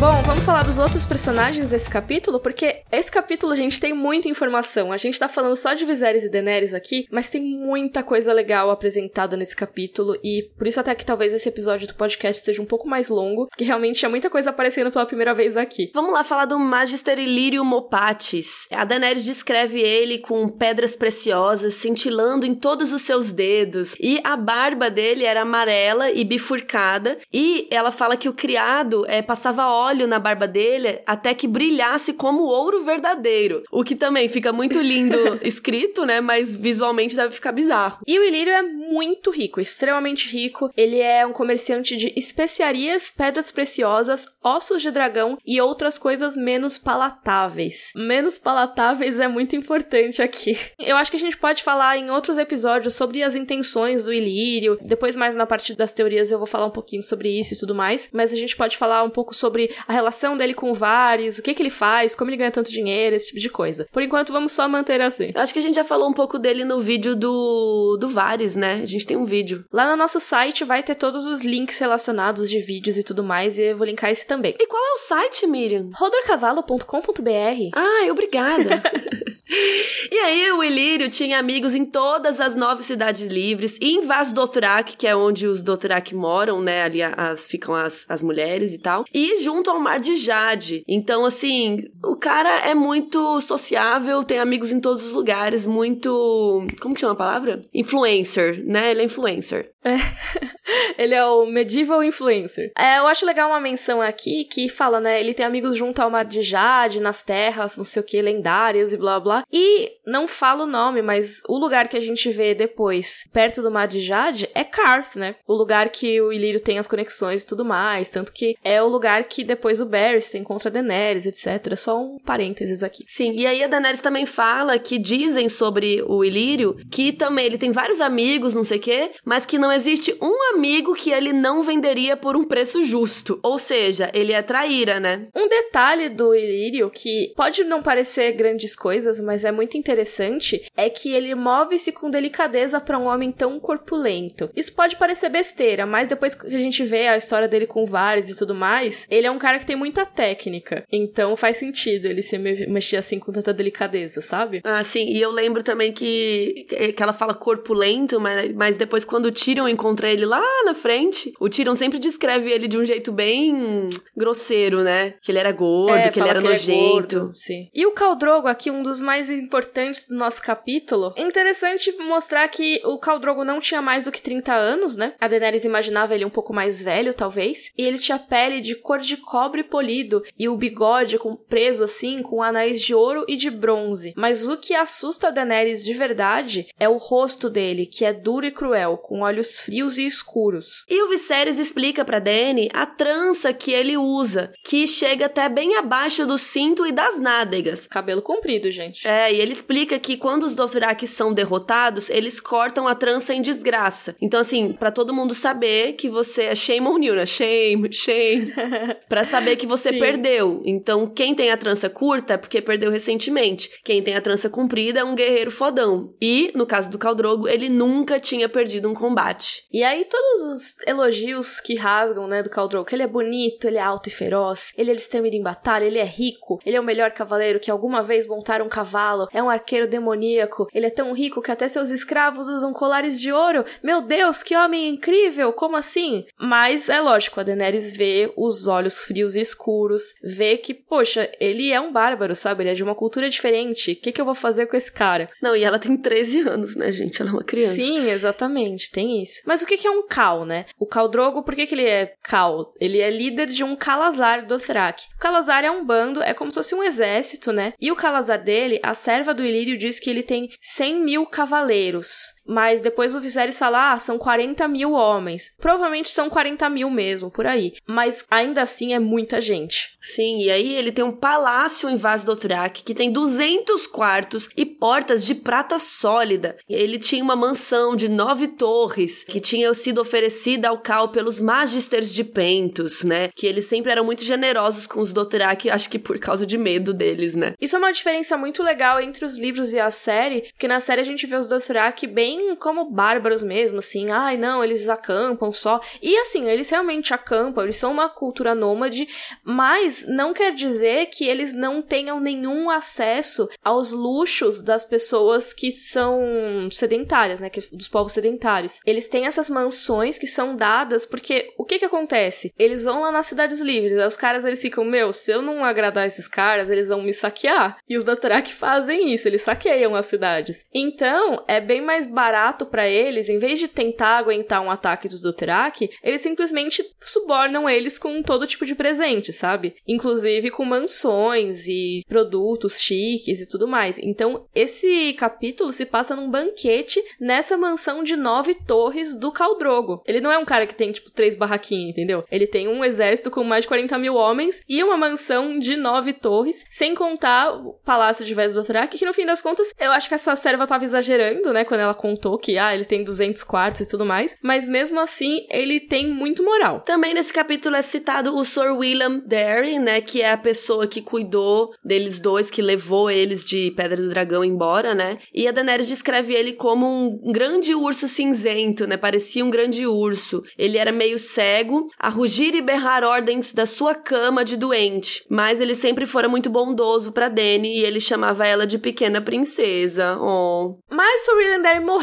Bom, vamos falar dos outros personagens desse capítulo, porque esse capítulo a gente tem muita informação. A gente tá falando só de Viserys e Daenerys aqui, mas tem muita coisa legal apresentada nesse capítulo e por isso até que talvez esse episódio do podcast seja um pouco mais longo, porque realmente é muita coisa aparecendo pela primeira vez aqui. Vamos lá falar do Magister Ilírio Mopatis. A Daenerys descreve ele com pedras preciosas cintilando em todos os seus dedos e a barba dele era amarela e bifurcada e ela fala que o criado é, passava óleo óleo na barba dele até que brilhasse como ouro verdadeiro. O que também fica muito lindo <laughs> escrito, né? Mas visualmente deve ficar bizarro. E o Ilírio é muito rico, extremamente rico. Ele é um comerciante de especiarias, pedras preciosas, ossos de dragão e outras coisas menos palatáveis. Menos palatáveis é muito importante aqui. Eu acho que a gente pode falar em outros episódios sobre as intenções do Ilírio. Depois, mais na parte das teorias, eu vou falar um pouquinho sobre isso e tudo mais. Mas a gente pode falar um pouco sobre a relação dele com o Vares, o que, que ele faz, como ele ganha tanto dinheiro, esse tipo de coisa. Por enquanto, vamos só manter assim. Acho que a gente já falou um pouco dele no vídeo do, do Vares, né? A gente tem um vídeo. Lá no nosso site vai ter todos os links relacionados de vídeos e tudo mais, e eu vou linkar esse também. E qual é o site, Miriam? rodorcavalo.com.br. Ai, obrigada. <laughs> <laughs> E aí, o Ilírio tinha amigos em todas as nove cidades livres, em Vaz Dothrak, que é onde os Dothrak moram, né? Ali as, ficam as, as mulheres e tal. E junto ao Mar de Jade. Então, assim, o cara é muito sociável, tem amigos em todos os lugares, muito. Como que chama a palavra? Influencer, né? Ele é influencer. É. <laughs> ele é o medieval influencer. É, eu acho legal uma menção aqui que fala, né? Ele tem amigos junto ao Mar de Jade, nas terras, não sei o que, lendárias e blá blá. E não fala o nome, mas o lugar que a gente vê depois, perto do Mar de Jade, é Karth, né? O lugar que o Ilírio tem as conexões e tudo mais. Tanto que é o lugar que depois o Barris encontra a Daenerys, etc. Só um parênteses aqui. Sim, e aí a Daenerys também fala que dizem sobre o Ilírio que também ele tem vários amigos, não sei o quê, mas que não existe um amigo que ele não venderia por um preço justo. Ou seja, ele é traíra, né? Um detalhe do Ilírio que pode não parecer grandes coisas, mas é muito interessante, é que ele move-se com delicadeza para um homem tão corpulento. Isso pode parecer besteira, mas depois que a gente vê a história dele com Varys e tudo mais, ele é um cara que tem muita técnica. Então faz sentido ele se mexer assim com tanta delicadeza, sabe? Ah, sim. E eu lembro também que, que ela fala corpulento, mas, mas depois quando o Tyrion encontra ele lá na frente, o Tyrion sempre descreve ele de um jeito bem grosseiro, né? Que ele era gordo, é, que ele era que nojento. Ele é sim. E o Caldrogo aqui, um dos mais importantes do nosso capítulo. É interessante mostrar que o Caldrogo não tinha mais do que 30 anos, né? A Daenerys imaginava ele um pouco mais velho, talvez. E ele tinha pele de cor de cobre polido e o bigode com, preso assim, com anéis de ouro e de bronze. Mas o que assusta a Daenerys de verdade é o rosto dele, que é duro e cruel, com olhos frios e escuros. E o Viserys explica para Dany a trança que ele usa, que chega até bem abaixo do cinto e das nádegas. Cabelo comprido, gente. É, e ele explica que quando os Dothraki são derrotados, eles cortam a trança em desgraça. Então, assim, para todo mundo saber que você é shame on you, né? Shame, shame. <laughs> pra saber que você Sim. perdeu. Então, quem tem a trança curta é porque perdeu recentemente. Quem tem a trança comprida é um guerreiro fodão. E, no caso do Caldrogo, ele nunca tinha perdido um combate. E aí, todos os elogios que rasgam, né, do Caldrogo, que ele é bonito, ele é alto e feroz, ele é destemido em batalha, ele é rico, ele é o melhor cavaleiro que alguma vez montaram um cavalo, é um arqueiro demoníaco, ele é tão rico que até seus escravos usam colares de ouro. Meu Deus, que homem incrível! Como assim? Mas é lógico, a Daenerys vê os olhos frios e escuros, vê que, poxa, ele é um bárbaro, sabe? Ele é de uma cultura diferente. O que, que eu vou fazer com esse cara? Não, e ela tem 13 anos, né, gente? Ela é uma criança. Sim, exatamente, tem isso. Mas o que, é um Cal, né? O Cal Drogo, por que, que ele é Cal? Ele é líder de um Calazar Dothraki. O Calazar é um bando, é como se fosse um exército, né? E o Calazar dele, a serva do Ilírio diz que ele tem 100 mil cavaleiros. Mas depois o Viserys fala, ah, são 40 mil homens. Provavelmente são 40 mil mesmo, por aí. Mas ainda assim é muita gente. Sim, e aí ele tem um palácio em Vaz Dothrak que tem 200 quartos e portas de prata sólida. Ele tinha uma mansão de nove torres que tinha sido oferecida ao Cal pelos Magisters de Pentos, né? Que eles sempre eram muito generosos com os Dothrak, acho que por causa de medo deles, né? Isso é uma diferença muito legal entre os livros e a série, porque na série a gente vê os Dothraki bem como bárbaros mesmo, assim, ai não, eles acampam só. E assim, eles realmente acampam, eles são uma cultura nômade, mas não quer dizer que eles não tenham nenhum acesso aos luxos das pessoas que são sedentárias, né, que, dos povos sedentários. Eles têm essas mansões que são dadas porque o que que acontece? Eles vão lá nas cidades livres, os caras eles ficam, meu, se eu não agradar esses caras, eles vão me saquear. E os Dothraki fazem isso, eles saqueiam as cidades. Então, é bem mais barato para eles, em vez de tentar aguentar um ataque dos Dothraki, eles simplesmente subornam eles com todo tipo de presente, sabe? Inclusive com mansões e produtos chiques e tudo mais. Então, esse capítulo se passa num banquete nessa mansão de nove torres do Caldrogo. Ele não é um cara que tem, tipo, três barraquinhas, entendeu? Ele tem um exército com mais de 40 mil homens e uma mansão de nove torres, sem contar o Palácio de Vez Dothraki, que no fim das contas, eu acho que essa serva tava exagerando, né, quando ela contou que, ah, ele tem 200 quartos e tudo mais, mas mesmo assim, ele tem muito moral. Também nesse capítulo é citado o Sir William Derry, né, que é a pessoa que cuidou deles dois, que levou eles de Pedra do Dragão embora, né, e a Daenerys descreve ele como um grande urso cinzento, né, parecia um grande urso. Ele era meio cego, a rugir e berrar ordens da sua cama de doente, mas ele sempre fora muito bondoso para Dany e ele chamava ela de pequena princesa. Oh. Mas Sir William Derry morreu.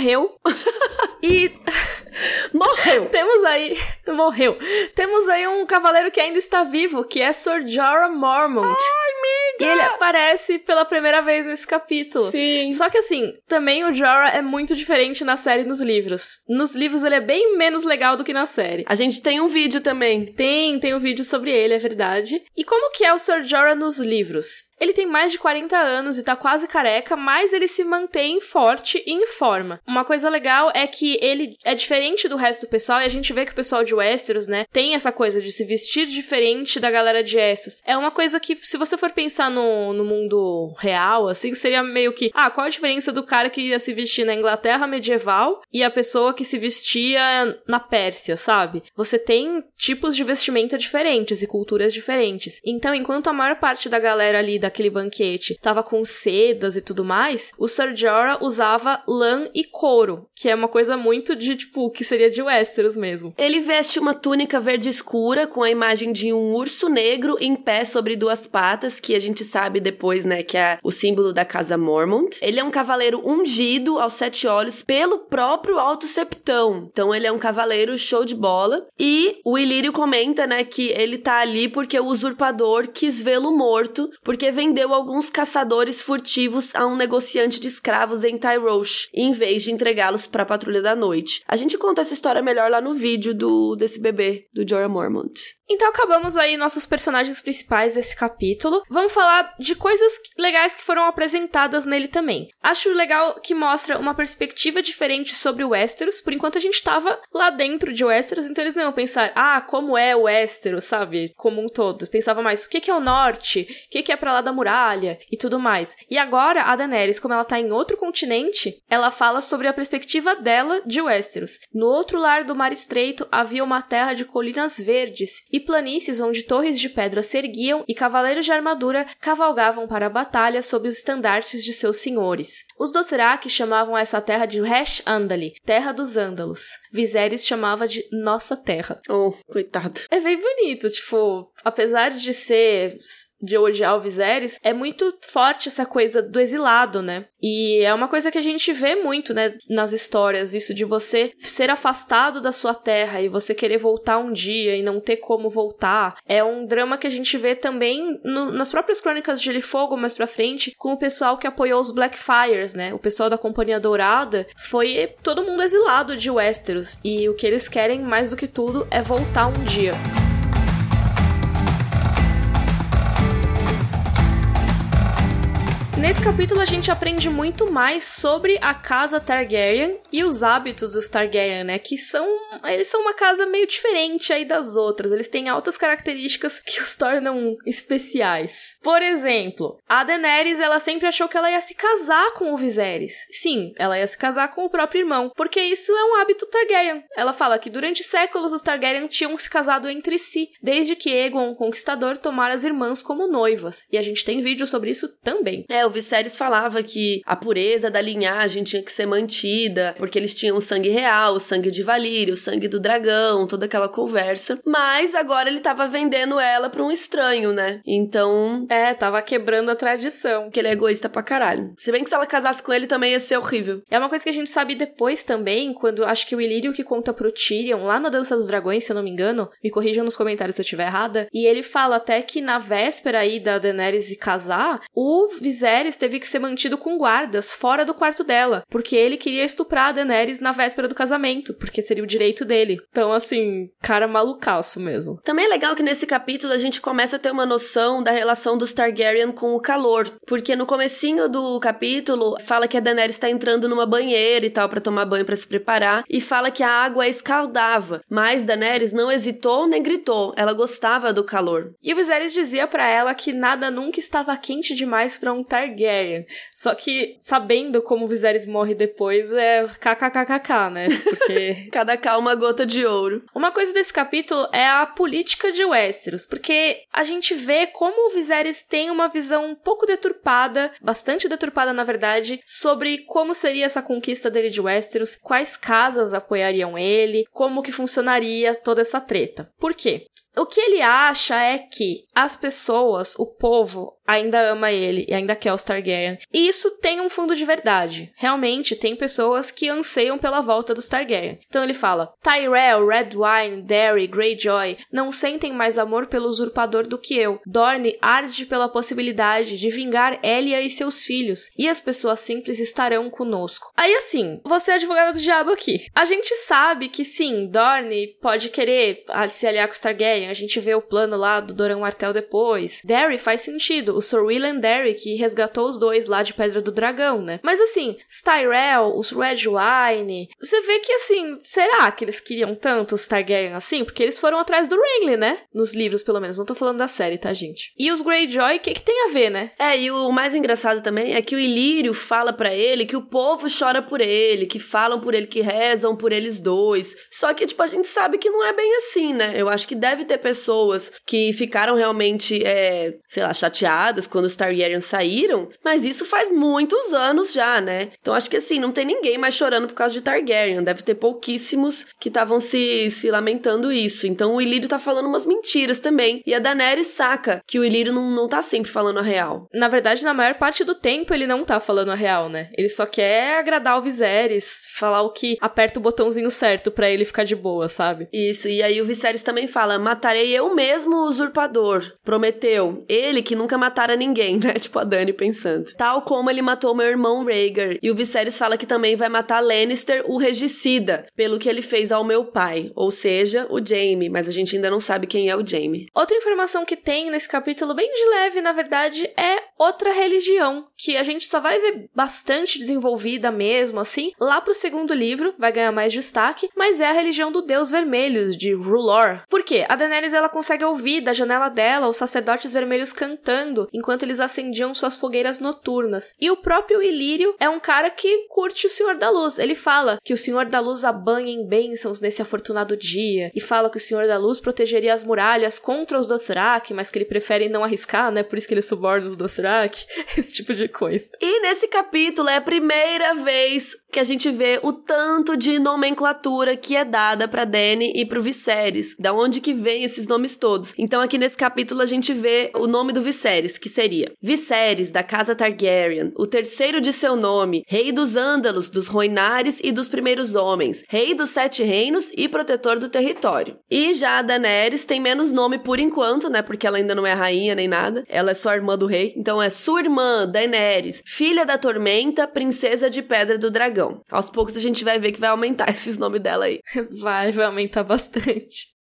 <laughs> e Morreu! Temos aí. Morreu. Temos aí um cavaleiro que ainda está vivo, que é Sir Jorah Mormont. Ai, amiga! E ele aparece pela primeira vez nesse capítulo. Sim. Só que assim, também o Jorah é muito diferente na série e nos livros. Nos livros ele é bem menos legal do que na série. A gente tem um vídeo também. Tem, tem um vídeo sobre ele, é verdade. E como que é o Sir Jorah nos livros? Ele tem mais de 40 anos e tá quase careca, mas ele se mantém forte e em forma. Uma coisa legal é que ele é diferente do resto do pessoal, e a gente vê que o pessoal de Westeros, né, tem essa coisa de se vestir diferente da galera de Essos. É uma coisa que, se você for pensar no, no mundo real, assim, seria meio que, ah, qual a diferença do cara que ia se vestir na Inglaterra medieval e a pessoa que se vestia na Pérsia, sabe? Você tem tipos de vestimenta diferentes e culturas diferentes. Então, enquanto a maior parte da galera ali daquele banquete tava com sedas e tudo mais, o Sir Jorah usava lã e couro, que é uma coisa muito de, tipo, que seria de Westeros mesmo. Ele veste uma túnica verde escura com a imagem de um urso negro em pé sobre duas patas, que a gente sabe depois, né, que é o símbolo da casa Mormont. Ele é um cavaleiro ungido aos sete olhos pelo próprio Alto Septão. Então ele é um cavaleiro show de bola. E o Ilírio comenta, né, que ele tá ali porque o usurpador quis vê-lo morto, porque vendeu alguns caçadores furtivos a um negociante de escravos em Tyrosh, em vez de entregá-los para a patrulha da noite. A gente conta essa história melhor lá no vídeo do desse bebê do Jorah Mormont. Então acabamos aí nossos personagens principais desse capítulo. Vamos falar de coisas legais que foram apresentadas nele também. Acho legal que mostra uma perspectiva diferente sobre o Westeros. Por enquanto a gente tava lá dentro de Westeros, então eles não iam pensar, ah, como é o Westeros, sabe? Como um todo. Pensava mais, o que, que é o norte? O que, que é pra lá da muralha? E tudo mais. E agora a Daenerys, como ela tá em outro continente, ela fala sobre a perspectiva dela de Westeros. No outro lado do Mar Estreito havia uma terra de colinas verdes e planícies onde torres de pedra se erguiam e cavaleiros de armadura cavalgavam para a batalha sob os estandartes de seus senhores. Os Dothraki chamavam essa terra de Resh Andali, terra dos Ândalos. Viserys chamava de Nossa Terra. Oh, coitado. É bem bonito, tipo, apesar de ser de odiar o Viserys, é muito forte essa coisa do exilado, né? E é uma coisa que a gente vê muito, né, nas histórias, isso de você ser afastado da sua terra e você querer voltar um dia e não ter como voltar. É um drama que a gente vê também no, nas próprias crônicas de Gelo e Fogo mais pra frente, com o pessoal que apoiou os Blackfires, né? O pessoal da Companhia Dourada foi todo mundo exilado de Westeros e o que eles querem mais do que tudo é voltar um dia. Nesse capítulo a gente aprende muito mais sobre a casa Targaryen e os hábitos dos Targaryen, né? Que são. Eles são uma casa meio diferente aí das outras. Eles têm altas características que os tornam especiais. Por exemplo, a Daenerys, ela sempre achou que ela ia se casar com o Viserys. Sim, ela ia se casar com o próprio irmão, porque isso é um hábito Targaryen. Ela fala que durante séculos os Targaryen tinham se casado entre si, desde que Aegon, o Conquistador, tomara as irmãs como noivas. E a gente tem vídeo sobre isso também. É, o Viserys falava que a pureza da linhagem tinha que ser mantida, porque eles tinham o sangue real, o sangue de Valírio, o sangue do dragão, toda aquela conversa. Mas agora ele tava vendendo ela pra um estranho, né? Então. É, tava quebrando a tradição. Que ele é egoísta pra caralho. Se bem que se ela casasse com ele também ia ser horrível. É uma coisa que a gente sabe depois também, quando acho que o Ilírio que conta pro Tyrion, lá na Dança dos Dragões, se eu não me engano, me corrijam nos comentários se eu estiver errada, e ele fala até que na véspera aí da Daenerys casar, o Viserys Viserys teve que ser mantido com guardas fora do quarto dela, porque ele queria estuprar a Daenerys na véspera do casamento, porque seria o direito dele. Então, assim, cara malucaço mesmo. Também é legal que nesse capítulo a gente começa a ter uma noção da relação dos Targaryen com o calor, porque no comecinho do capítulo fala que a Daenerys está entrando numa banheira e tal para tomar banho para se preparar e fala que a água escaldava, mas Daenerys não hesitou nem gritou, ela gostava do calor. E o Viserys dizia para ela que nada nunca estava quente demais para um Targaryen. Só que sabendo como o Viserys morre depois é kkkk, né? Porque <laughs> cada cá uma gota de ouro. Uma coisa desse capítulo é a política de Westeros, porque a gente vê como o Viserys tem uma visão um pouco deturpada, bastante deturpada na verdade, sobre como seria essa conquista dele de Westeros, quais casas apoiariam ele, como que funcionaria toda essa treta. Por quê? O que ele acha é que as pessoas, o povo, ainda ama ele e ainda quer os Targaryen. E isso tem um fundo de verdade. Realmente, tem pessoas que anseiam pela volta dos Targaryen. Então ele fala: Tyrell, Redwine, Derry, Greyjoy não sentem mais amor pelo usurpador do que eu. Dorne arde pela possibilidade de vingar Elia e seus filhos, e as pessoas simples estarão conosco. Aí assim, você é advogado do diabo aqui. A gente sabe que sim, Dorne pode querer se aliar com os Targaryen, a gente vê o plano lá do Doran Martel depois. Derry faz sentido, o Sir William Derry que resgatou os dois lá de Pedra do Dragão, né? Mas assim, Tyrell, os Redwine, você vê que assim, será que eles queriam tanto os Targaryen assim? Porque eles foram atrás do Renly, né? Nos livros, pelo menos. Não tô falando da série, tá, gente? E os Greyjoy, o que, que tem a ver, né? É, e o mais engraçado também é que o Ilírio fala para ele que o povo chora por ele, que falam por ele, que rezam por eles dois. Só que, tipo, a gente sabe que não é bem assim, né? Eu acho que deve ter pessoas que ficaram realmente, é, sei lá, chateadas quando os Targaryen saíram, mas isso faz muitos anos já, né? Então acho que assim, não tem ninguém mais chorando por causa de Targaryen. Deve ter pouquíssimos que estavam se, se lamentando isso. Então o Ilírio tá falando umas mentiras também. E a Daenerys saca que o Ilírio não, não tá sempre falando a real. Na verdade, na maior parte do tempo, ele não tá falando a real, né? Ele só quer agradar o Viserys, falar o que aperta o botãozinho certo para ele ficar de boa, sabe? Isso, e aí o Viserys também fala: matarei eu mesmo o usurpador. Prometeu. Ele que nunca matara ninguém, <laughs> né? Tipo a Dani pensando. Tal como ele matou meu irmão Rhaegar. E o Viserys fala que também vai matar Lannister, o regicida, pelo que ele fez ao meu pai. Ou seja, o Jaime. Mas a gente ainda não sabe quem é o Jaime. Outra informação que tem nesse capítulo, bem de leve, na verdade, é outra religião. Que a gente só vai ver bastante desenvolvida mesmo, assim. Lá pro segundo livro, vai ganhar mais destaque. Mas é a religião do Deus Vermelhos, de Rulor. Por quê? A Daenerys, ela consegue ouvir da janela dela os sacerdotes vermelhos cantando enquanto eles acendiam suas fogueiras noturnas. E o próprio Ilírio é um cara que curte o Senhor da Luz. Ele fala que o Senhor da Luz abanha em bênçãos nesse afortunado dia e fala que o Senhor da Luz protegeria as muralhas contra os Dothraki, mas que ele prefere não arriscar, né? Por isso que ele suborna os Dothraki, <laughs> esse tipo de coisa. E nesse capítulo é a primeira vez que a gente vê o tanto de nomenclatura que é dada para Dany e pro Viserys, da onde que vem esses nomes todos. Então aqui nesse capítulo a gente vê o nome do Viserys, que seria Viserys da casa Targaryen, o terceiro de seu nome, rei dos Ândalos, dos Roinares e dos primeiros homens, rei dos sete reinos e protetor do território. E já a Daenerys tem menos nome por enquanto, né, porque ela ainda não é rainha nem nada. Ela é só irmã do rei, então é sua irmã Daenerys, filha da tormenta, princesa de pedra do dragão. Aos poucos a gente vai ver que vai aumentar <laughs> esses nomes dela aí. Vai, vai aumentar bastante.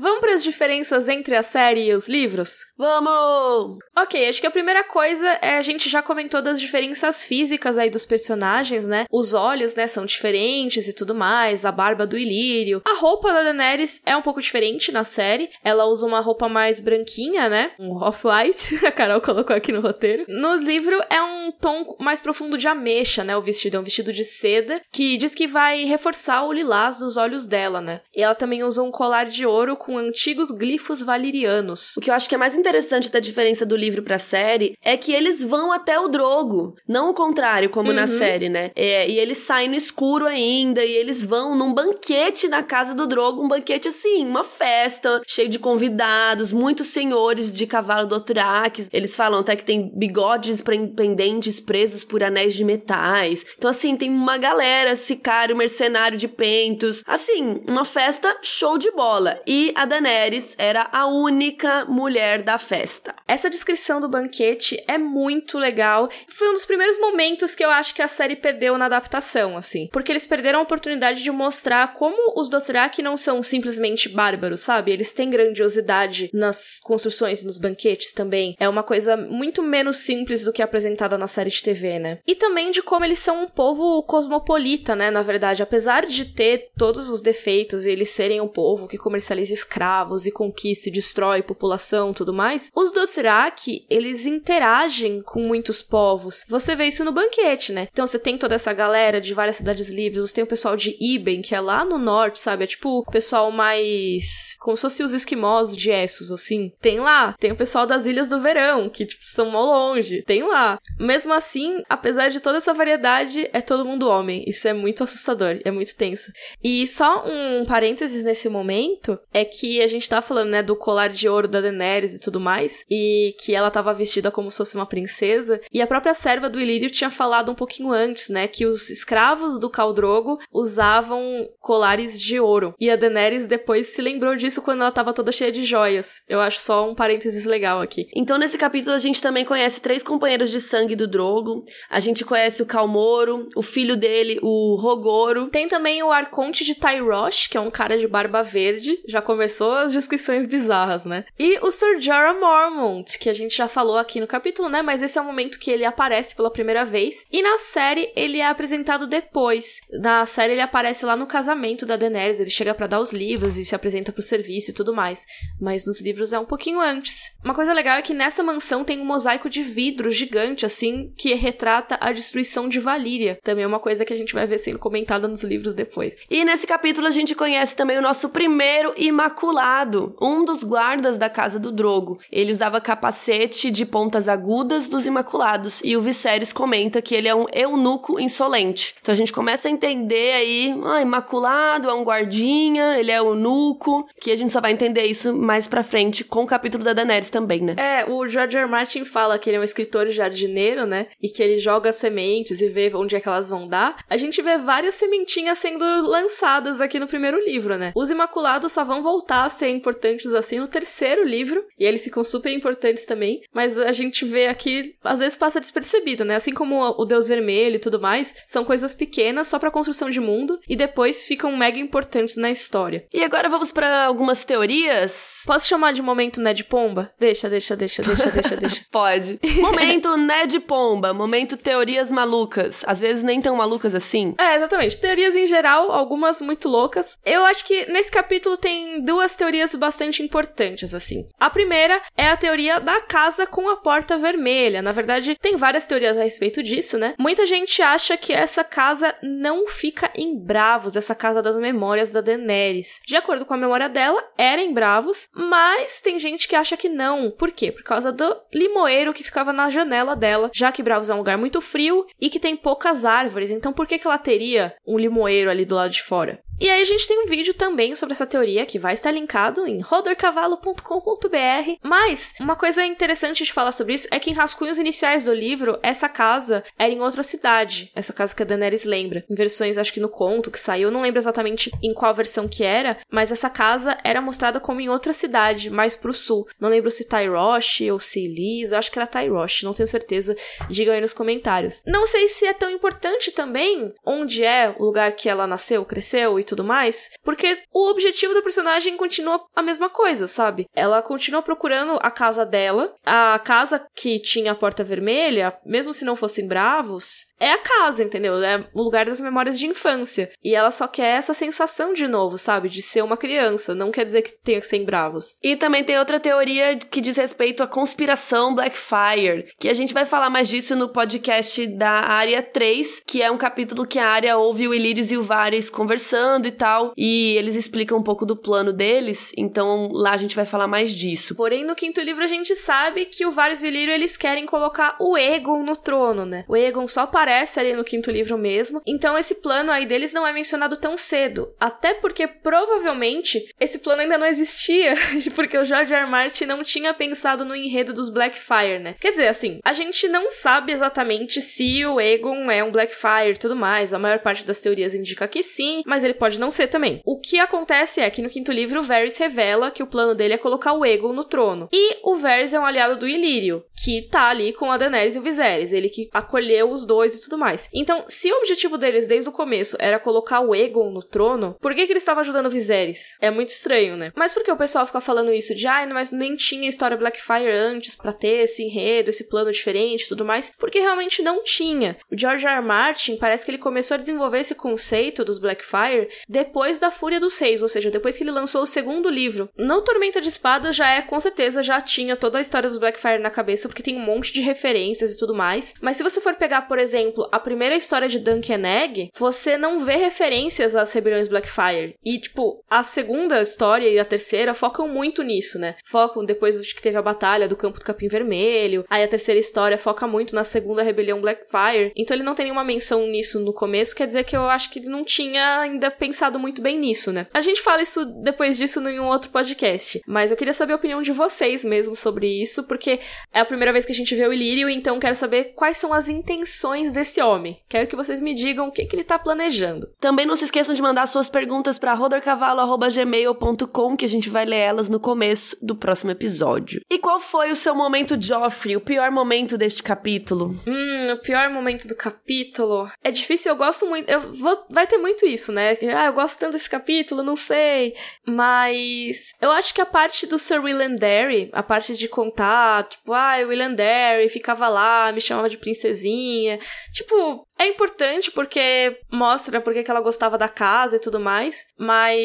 Vamos para as diferenças entre a série e os livros? Vamos! Ok, acho que a primeira coisa é a gente já comentou das diferenças físicas aí dos personagens, né? Os olhos, né, são diferentes e tudo mais, a barba do Ilírio. A roupa da Daenerys é um pouco diferente na série. Ela usa uma roupa mais branquinha, né? Um off-white, <laughs> a Carol colocou aqui no roteiro. No livro é um tom mais profundo de ameixa, né? O vestido é um vestido de seda que diz que vai reforçar o lilás dos olhos dela, né? E ela também usa um colar de ouro com com antigos glifos valerianos. O que eu acho que é mais interessante da diferença do livro pra série é que eles vão até o Drogo, não o contrário, como uhum. na série, né? É, e eles saem no escuro ainda, e eles vão num banquete na casa do Drogo, um banquete assim, uma festa, cheio de convidados, muitos senhores de cavalo do Otrak. Eles falam até que tem bigodes pendentes presos por anéis de metais. Então, assim, tem uma galera, sicário, mercenário de pentos. Assim, uma festa show de bola. E a Daenerys era a única mulher da festa. Essa descrição do banquete é muito legal. Foi um dos primeiros momentos que eu acho que a série perdeu na adaptação, assim. Porque eles perderam a oportunidade de mostrar como os Dothraki não são simplesmente bárbaros, sabe? Eles têm grandiosidade nas construções nos banquetes também. É uma coisa muito menos simples do que apresentada na série de TV, né? E também de como eles são um povo cosmopolita, né? Na verdade, apesar de ter todos os defeitos e eles serem um povo que comercializa escravos e conquista e destrói população tudo mais, os Dothraki, eles interagem com muitos povos. Você vê isso no banquete, né? Então você tem toda essa galera de várias cidades livres, você tem o pessoal de Iben, que é lá no norte, sabe? É tipo o pessoal mais. como se fossem os esquimós de Essos, assim. Tem lá. Tem o pessoal das Ilhas do Verão, que tipo, são mó longe. Tem lá. Mesmo assim, apesar de toda essa variedade, é todo mundo homem. Isso é muito assustador, é muito tenso. E só um parênteses nesse momento é que a gente tá falando, né, do colar de ouro da Daenerys e tudo mais, e que ela tava vestida como se fosse uma princesa, e a própria serva do Ilírio tinha falado um pouquinho antes, né, que os escravos do Caldrogo usavam colares de ouro. E a Daenerys depois se lembrou disso quando ela tava toda cheia de joias. Eu acho só um parênteses legal aqui. Então, nesse capítulo, a gente também conhece três companheiros de sangue do Drogo. A gente conhece o Calmoro, o filho dele, o Rogoro. Tem também o Arconte de Tyrosh, que é um cara de barba verde. Já começou as descrições bizarras, né? E o Sir Jorah Mormont, que a gente já falou aqui no capítulo, né? Mas esse é o momento que ele aparece pela primeira vez. E na série, ele é apresentado depois. Na série, ele aparece lá no casamento da Daenerys. Ele chega para dar os livros e se apresenta pro serviço e tudo mais. Mas nos livros é um pouquinho antes. Uma coisa legal é que nessa mansão tem um mosaico de vidro gigante, assim, que retrata a destruição de Valíria. Também é uma coisa que a gente vai ver sendo comentada nos livros depois. E nesse capítulo a gente conhece também o nosso primeiro Imaculado, um dos guardas da casa do Drogo. Ele usava capacete de pontas agudas dos Imaculados e o Viserys comenta que ele é um eunuco insolente. Então a gente começa a entender aí, ah, Imaculado é um guardinha, ele é eunuco, que a gente só vai entender isso mais pra frente com o capítulo da Daenerys também, né? É, o George R. Martin fala que ele é um escritor jardineiro, né? E que ele joga sementes e vê onde é que elas vão dar. A gente vê várias sementinhas sendo lançadas aqui no primeiro livro, né? Os Imaculados só vão voltar a ser importantes assim no terceiro livro, e eles ficam super importantes também, mas a gente vê aqui, às vezes passa despercebido, né? Assim como o Deus Vermelho e tudo mais, são coisas pequenas só pra construção de mundo, e depois ficam mega importantes na história. E agora vamos para algumas teorias. Posso chamar de momento Ned Pomba? Deixa, deixa, deixa, deixa, deixa, <laughs> deixa. Pode. <laughs> Momento Ned Pomba, momento teorias malucas. Às vezes nem tão malucas assim. É, exatamente. Teorias em geral, algumas muito loucas. Eu acho que nesse capítulo tem duas teorias bastante importantes, assim. A primeira é a teoria da casa com a porta vermelha. Na verdade, tem várias teorias a respeito disso, né? Muita gente acha que essa casa não fica em Bravos, essa casa das memórias da Daenerys. De acordo com a memória dela, era em Bravos, mas tem gente que acha que não. Por quê? Por causa do limoeiro que ficava na janela dela, já que Bravos é um lugar muito frio e que tem poucas árvores. Então, por que, que ela teria um limoeiro ali do lado de fora? E aí a gente tem um vídeo também sobre essa teoria que vai estar linkado em rodorcavalo.com.br. Mas uma coisa interessante de falar sobre isso é que em rascunhos iniciais do livro, essa casa era em outra cidade. Essa casa que a Daenerys lembra. Em versões, acho que no conto que saiu, não lembro exatamente em qual versão que era, mas essa casa era mostrada como em outra cidade, mais pro sul. Não lembro se Tyrosh ou se Liz, acho que era Tyrosh, não tenho certeza. Digam aí nos comentários. Não sei se é tão importante também onde é o lugar que ela nasceu, cresceu e tudo mais, porque o objetivo da personagem continua a mesma coisa, sabe? Ela continua procurando a casa dela, a casa que tinha a porta vermelha, mesmo se não fossem bravos, é a casa, entendeu? É o lugar das memórias de infância. E ela só quer essa sensação de novo, sabe? De ser uma criança. Não quer dizer que tenha que ser em bravos. E também tem outra teoria que diz respeito à conspiração Blackfire, que a gente vai falar mais disso no podcast da Área 3, que é um capítulo que a área ouve o Ilírios e o Varys conversando e tal, e eles explicam um pouco do plano deles, então lá a gente vai falar mais disso. Porém, no quinto livro a gente sabe que o Varys e o Ilírio eles querem colocar o Egon no trono, né? O Egon só aparece ali no quinto livro mesmo, então esse plano aí deles não é mencionado tão cedo, até porque provavelmente esse plano ainda não existia, <laughs> porque o George R. Martin não tinha pensado no enredo dos Blackfire, né? Quer dizer, assim, a gente não sabe exatamente se o Egon é um Blackfire e tudo mais, a maior parte das teorias indica que sim, mas ele pode pode não ser também. O que acontece é que no quinto livro, o Varys revela que o plano dele é colocar o Aegon no trono. E o Varys é um aliado do Ilírio, que tá ali com a Daenerys e o Viserys, ele que acolheu os dois e tudo mais. Então, se o objetivo deles desde o começo era colocar o Aegon no trono, por que que ele estava ajudando o Viserys? É muito estranho, né? Mas por que o pessoal fica falando isso de, ai, ah, mas nem tinha história Blackfire antes para ter esse enredo, esse plano diferente tudo mais? Porque realmente não tinha. O George R. R. Martin parece que ele começou a desenvolver esse conceito dos Blackfire depois da Fúria dos Reis, ou seja, depois que ele lançou o segundo livro. No Tormenta de Espadas já é, com certeza, já tinha toda a história dos Blackfire na cabeça, porque tem um monte de referências e tudo mais. Mas se você for pegar, por exemplo, a primeira história de Duncan Egg, você não vê referências às rebeliões Blackfire. E, tipo, a segunda história e a terceira focam muito nisso, né? Focam depois de que teve a batalha do campo do Capim Vermelho. Aí a terceira história foca muito na segunda rebelião Blackfire. Então ele não tem nenhuma menção nisso no começo, quer dizer que eu acho que ele não tinha ainda pensado muito bem nisso, né? A gente fala isso depois disso em um outro podcast. Mas eu queria saber a opinião de vocês mesmo sobre isso, porque é a primeira vez que a gente vê o Ilírio, então quero saber quais são as intenções desse homem. Quero que vocês me digam o que, que ele tá planejando. Também não se esqueçam de mandar suas perguntas para rodorcavalo.gmail.com que a gente vai ler elas no começo do próximo episódio. E qual foi o seu momento, Joffrey? O pior momento deste capítulo? Hum, o pior momento do capítulo. É difícil, eu gosto muito. Eu vou, vai ter muito isso, né? Ah, eu gosto tanto desse capítulo, não sei. Mas eu acho que a parte do Sir William Derry, a parte de contar, tipo, ah, William Derry ficava lá, me chamava de princesinha. Tipo, é importante porque mostra porque que ela gostava da casa e tudo mais, mas,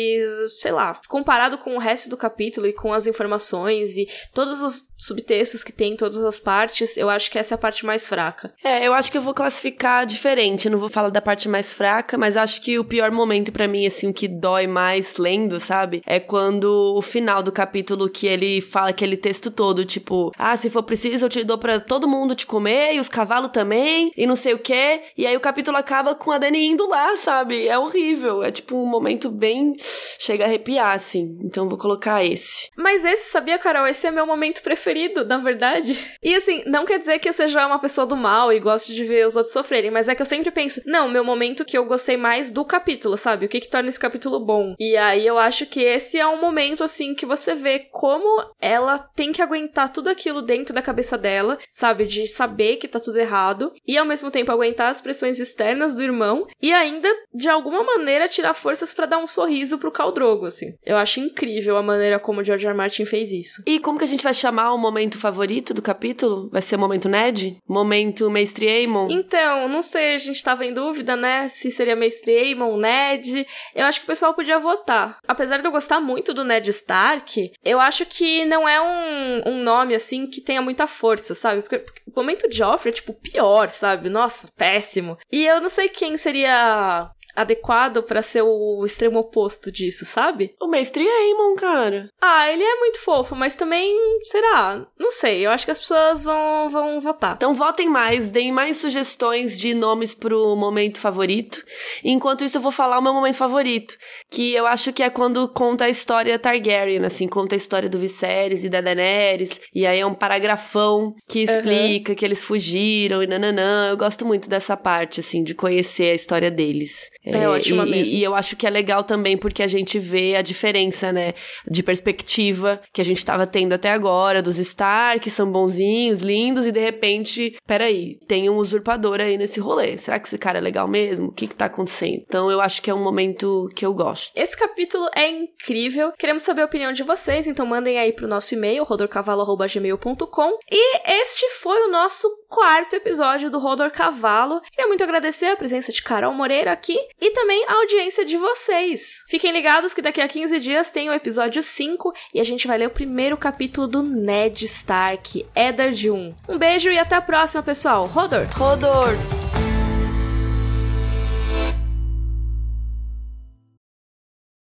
sei lá, comparado com o resto do capítulo e com as informações e todos os subtextos que tem em todas as partes, eu acho que essa é a parte mais fraca. É, eu acho que eu vou classificar diferente, não vou falar da parte mais fraca, mas acho que o pior momento para mim, assim, o que dói mais lendo, sabe? É quando o final do capítulo que ele fala aquele texto todo, tipo, ah, se for preciso eu te dou para todo mundo te comer e os cavalos também e não sei o quê. E e aí o capítulo acaba com a Dani indo lá, sabe? É horrível. É tipo um momento bem. Chega a arrepiar, assim. Então vou colocar esse. Mas esse, sabia, Carol? Esse é meu momento preferido, na verdade. E assim, não quer dizer que eu seja uma pessoa do mal e goste de ver os outros sofrerem, mas é que eu sempre penso, não, meu momento que eu gostei mais do capítulo, sabe? O que que torna esse capítulo bom? E aí eu acho que esse é um momento, assim, que você vê como ela tem que aguentar tudo aquilo dentro da cabeça dela, sabe? De saber que tá tudo errado e ao mesmo tempo aguentar as pressões externas do irmão e ainda, de alguma maneira, tirar forças para dar um sorriso pro Caldrogo, assim. Eu acho incrível a maneira como o George R. Martin fez isso. E como que a gente vai chamar o momento favorito do capítulo? Vai ser o momento Ned? Momento Mestre Aemon? Então, não sei, a gente tava em dúvida, né? Se seria Mestre Aemon, Ned. Eu acho que o pessoal podia votar. Apesar de eu gostar muito do Ned Stark, eu acho que não é um, um nome, assim, que tenha muita força, sabe? Porque, porque o momento Joffrey é, tipo, pior, sabe? Nossa, péssimo. E eu não sei quem seria adequado para ser o extremo oposto disso, sabe? O mestre Aemon, cara. Ah, ele é muito fofo, mas também, será? Não sei, eu acho que as pessoas vão, vão votar. Então votem mais, deem mais sugestões de nomes pro momento favorito. Enquanto isso, eu vou falar o meu momento favorito, que eu acho que é quando conta a história Targaryen, assim, conta a história do Viserys e da Daenerys, e aí é um paragrafão que explica uhum. que eles fugiram e nananã. Eu gosto muito dessa parte, assim, de conhecer a história deles. É, é ótima e, mesmo. E, eu acho que é legal também porque a gente vê a diferença, né, de perspectiva que a gente estava tendo até agora, dos Stark, que são bonzinhos, lindos, e de repente, peraí, tem um usurpador aí nesse rolê. Será que esse cara é legal mesmo? O que que tá acontecendo? Então eu acho que é um momento que eu gosto. Esse capítulo é incrível. Queremos saber a opinião de vocês, então mandem aí pro nosso e-mail, rodorcavalo.gmail.com. E este foi o nosso quarto episódio do Rodor Cavalo. Queria muito agradecer a presença de Carol Moreira aqui e também a audiência de vocês. Fiquem ligados que daqui a 15 dias tem o episódio 5 e a gente vai ler o primeiro capítulo do Ned Stark, Eddard 1. Um beijo e até a próxima, pessoal. Rodor! Rodor!